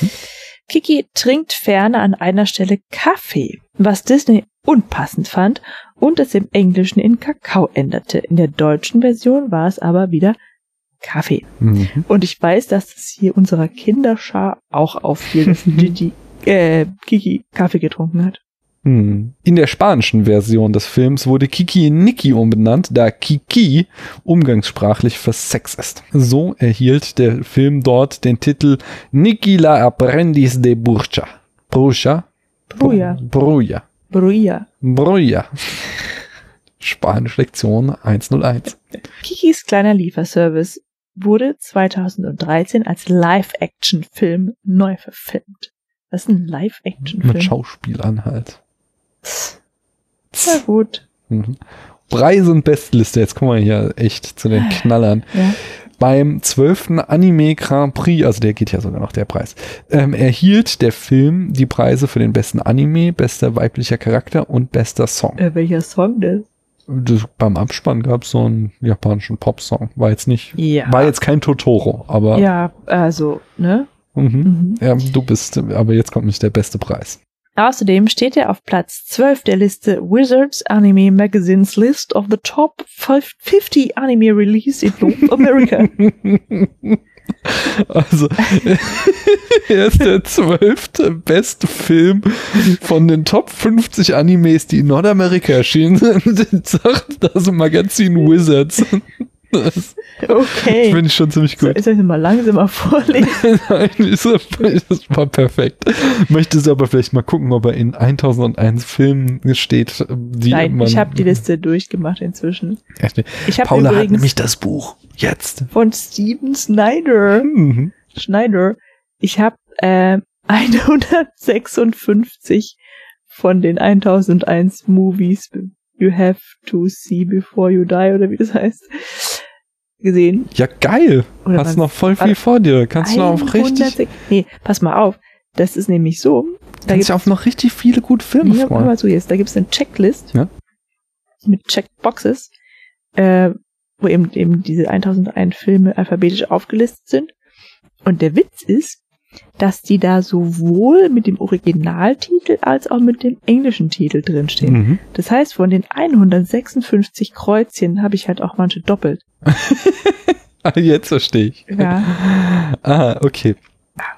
Kiki trinkt ferner an einer Stelle Kaffee, was Disney unpassend fand und es im Englischen in Kakao änderte. In der deutschen Version war es aber wieder Kaffee. Mhm. Und ich weiß, dass es hier unserer Kinderschar auch auffiel, dass Gigi, äh, Kiki Kaffee getrunken hat. Hm. In der spanischen Version des Films wurde Kiki in Niki umbenannt, da Kiki umgangssprachlich für Sex ist. So erhielt der Film dort den Titel Niki la Aprendiz de Burcha. Brucha? Bruja. Bruja. Bruja. Bruja. Spanisch Lektion 101. Kikis kleiner Lieferservice wurde 2013 als Live-Action-Film neu verfilmt. Was ist ein Live-Action-Film? Mit Schauspielern halt. Na gut. Mhm. Preise und Bestliste. Jetzt kommen wir hier echt zu den Knallern. Ja. Beim 12. Anime Grand Prix, also der geht ja sogar noch der Preis, ähm, erhielt der Film die Preise für den besten Anime, bester weiblicher Charakter und bester Song. Äh, welcher Song das? Das, beim Abspann gab es so einen japanischen Popsong. War jetzt nicht, Ja. war jetzt kein Totoro, aber ja, also, ne? mhm. Mhm. ja, du bist, aber jetzt kommt nicht der beste Preis. Außerdem steht er auf Platz 12 der Liste Wizards Anime Magazine's List of the Top 50 Anime Release in North America. Also, er ist der zwölfte beste Film von den Top 50 Animes, die in Nordamerika erschienen sind, sagt das Magazin Wizards. Okay. finde ich schon ziemlich gut. soll ich mal langsamer vorlesen? Nein, das war perfekt. Möchtest du aber vielleicht mal gucken, ob er in 1001 Filmen steht, die Nein, man, ich habe die Liste durchgemacht inzwischen. Echt? Ich habe Paula hat nämlich das Buch. Jetzt. von Steven Snyder, Mhm. Schneider, ich habe äh, 156 von den 1001 Movies You Have to See Before You Die oder wie das heißt, gesehen. Ja, geil. Oder Hast noch voll viel vor dir. Kannst du noch auf richtig, 100 Nee, pass mal auf. Das ist nämlich so. Da kannst gibt's du auf noch richtig viele gute Filme Ja, hör freuen. mal zu jetzt. Da gibt's eine Checklist Ja. mit Checkboxes, äh, wo eben, eben diese 1001 Filme alphabetisch aufgelistet sind. Und der Witz ist, dass die da sowohl mit dem Originaltitel als auch mit dem englischen Titel drinstehen. Mhm. Das heißt, von den 156 Kreuzchen habe ich halt auch manche doppelt. Jetzt verstehe ich. Ja. Ah, okay.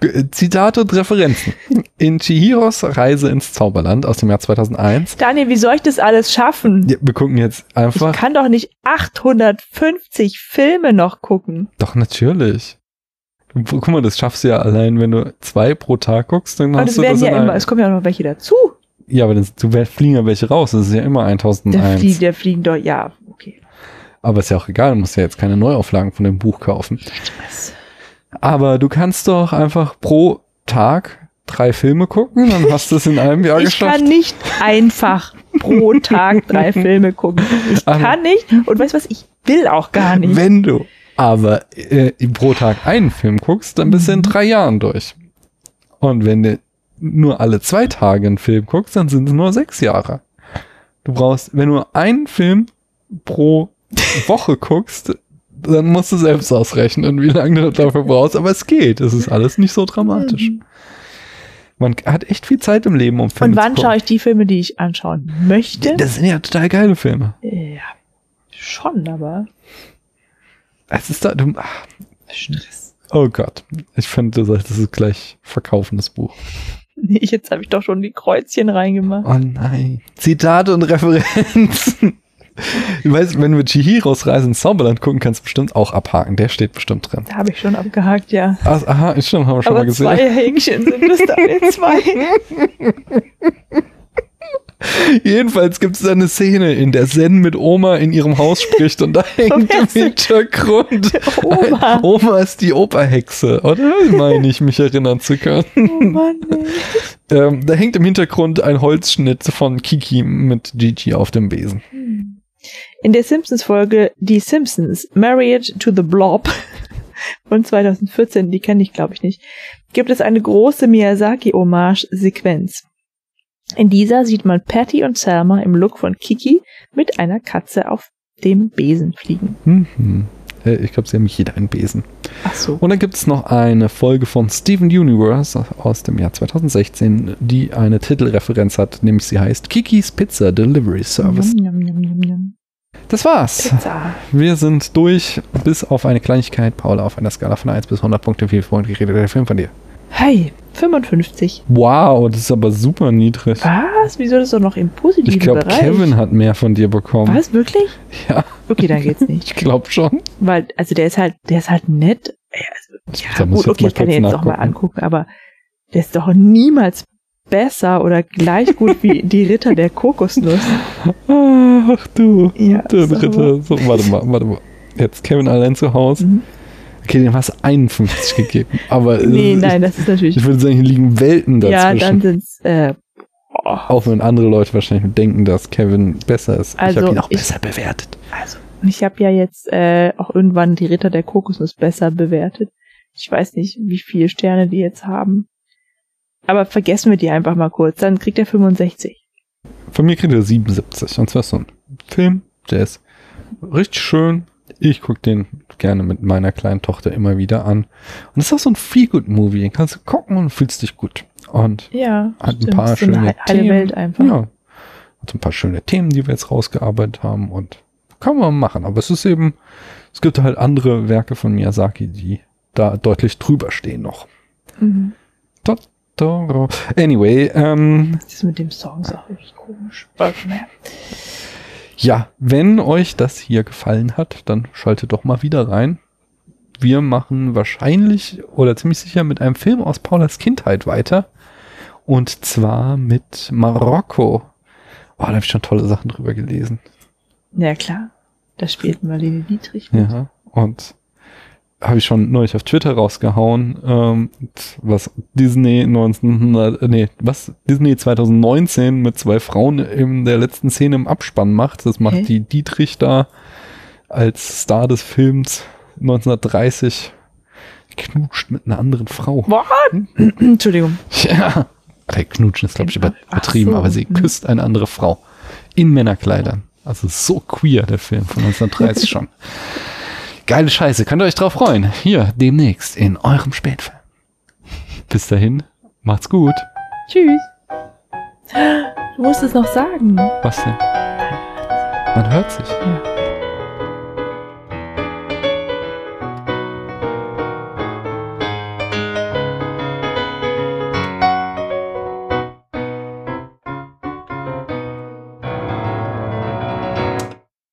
G- Zitate und Referenzen. In Chihiros Reise ins Zauberland aus dem Jahr 2001. Daniel, wie soll ich das alles schaffen? Ja, wir gucken jetzt Ich einfach. kann doch nicht 850 Filme noch gucken. Doch, natürlich. Du, guck mal, das schaffst du ja allein, wenn du zwei pro Tag guckst, dann Aber hast das du werden das ja immer, es kommen ja auch noch welche dazu. Ja, aber du wer- fliegen ja welche raus. Das ist ja immer Der, 1001. flie der fliegen doch, ja, okay. Aber ist ja auch egal, du musst ja jetzt keine Neuauflagen von dem Buch kaufen. Aber du kannst doch einfach pro Tag drei Filme gucken, dann hast du es in einem Jahr Ich geschafft. kann nicht einfach pro Tag drei Filme gucken. Ich Aber- kann nicht und weißt was, ich will auch gar nicht. Wenn du aber äh, pro Tag einen Film guckst, dann bist du in Mhm. drei Jahren durch. Und wenn du nur alle zwei Tage einen Film guckst, dann sind es nur sechs Jahre. Du brauchst, wenn du einen Film pro Woche guckst, dann musst du selbst ausrechnen, wie lange du dafür brauchst. Aber es geht. Es ist alles nicht so dramatisch. Mhm. Man hat echt viel Zeit im Leben, um Filme Und wann zu schaue gucken. ich die Filme, die ich anschauen möchte? Das sind ja total geile Filme. ja, schon, aber Es ist da, du, ach, Stress. oh Gott. Ich finde, du solltest es gleich verkaufen, das Buch. Nee, jetzt habe ich doch schon die Kreuzchen reingemacht. Oh nein. Zitate und Referenzen. Du weißt, wenn wir Chihiros Reise ins Zauberland gucken, kannst du bestimmt auch abhaken. Der steht bestimmt drin. Da habe ich schon abgehakt, ja. Ah, aha, stimmt, haben wir schon mal Aber gesehen. zwei Häkchen sind es dann zwei. Jedenfalls gibt es eine Szene, in der Zen mit Oma in ihrem Haus spricht und da hängt im Hintergrund. Oma. Oma ist die Operhexe, oder? Meine ich, mich erinnern zu können. Oh Mann. Ähm, da hängt im Hintergrund ein Holzschnitt von Kiki mit Gigi auf dem Besen. In der Simpsons-Folge Die Simpsons, Married to the Blob von 2014, die kenne ich glaube ich nicht, gibt es eine große Miyazaki-Hommage-Sequenz. In dieser sieht man Patty und Selma im Look von Kiki mit einer Katze auf dem Besen fliegen. Mhm. Äh, Ich glaube, sie haben jeder einen Besen. Ach so. Und dann gibt es noch eine Folge von Steven Universe aus dem Jahr 2016, die eine Titelreferenz hat, nämlich sie heißt Kikis Pizza Delivery Service. Njam, njam, njam. Das war's. Pizza. Wir sind durch, bis auf eine Kleinigkeit. Paula, auf einer Skala von 1 bis 100 Punkte, wie vorhin geredet, der Film von dir. Hey, 55. Wow, das ist aber super niedrig. Was? Wieso das doch noch im positiven Ich glaube, Bereich? Kevin hat mehr von dir bekommen. Was, wirklich? Ja, Okay, dann geht's nicht. ich glaube schon. Weil, also der ist halt, der ist halt nett. Ja, also, ja gut, ich okay, ich kann ihn jetzt doch mal angucken, aber der ist doch niemals besser oder gleich gut wie die Ritter der Kokosnuss. Ach du. Ja, Der so. dritte. So, warte mal, warte mal. Jetzt Kevin allein zu Hause. Mhm. Okay, dem hast du 51 gegeben. Aber äh, Nee, ich, nein, das ist natürlich. ich würde sagen, hier liegen Welten Ja, dazwischen. dann sind's, äh, oh, Auch wenn andere Leute wahrscheinlich denken, dass Kevin besser ist. ich Also, habe ihn auch ich- besser bewertet. also, ich habe ja jetzt äh, auch irgendwann die Ritter der Kokosnuss besser bewertet. Ich weiß nicht, wie viele Sterne die jetzt haben. Aber vergessen wir die einfach mal kurz. Dann kriegt er 65. Von mir kriegt er 77. Und zwar so ein Film, der ist richtig schön. Ich gucke den gerne mit meiner kleinen Tochter immer wieder an. Und es ist auch so ein Feel-Good-Movie. Den kannst du gucken und fühlst dich gut. Und Ja, Hat ein stimmt. paar so eine schöne heile Themen. Welt einfach. ja, hat so ein paar schöne Themen, die wir jetzt rausgearbeitet haben. Und kann man machen. Aber es ist eben, es gibt halt andere Werke von Miyazaki, die da deutlich drüber stehen noch. Mhm. Totoro. Anyway, ähm, Das mit dem Song ist auch richtig komisch. Ja, wenn euch das hier gefallen hat, dann schaltet doch mal wieder rein. Wir machen wahrscheinlich oder ziemlich sicher mit einem Film aus Paulas Kindheit weiter. Und zwar mit Marokko. Oh, da habe ich schon tolle Sachen drüber gelesen. Ja, klar. Da spielt Marlene Dietrich mit. Ja. Und habe ich schon neulich auf Twitter rausgehauen, ähm, was Disney 1900, äh, nee, was Disney 2019 mit zwei Frauen in der letzten Szene im Abspann macht. Das macht Hä? die Dietrich da als Star des Films 1930 knutscht mit einer anderen Frau. What? Entschuldigung. Ja. Okay, knutschen ist, glaube ich, übertrieben, so, aber sie küsst eine andere Frau. In Männerkleidern. Also so queer, der Film von 1930 schon. Geile Scheiße, könnt ihr euch drauf freuen. Hier, demnächst in eurem Spätfilm. Bis dahin, macht's gut. Tschüss. Du musst es noch sagen. Was denn? Man hört sich. Ja.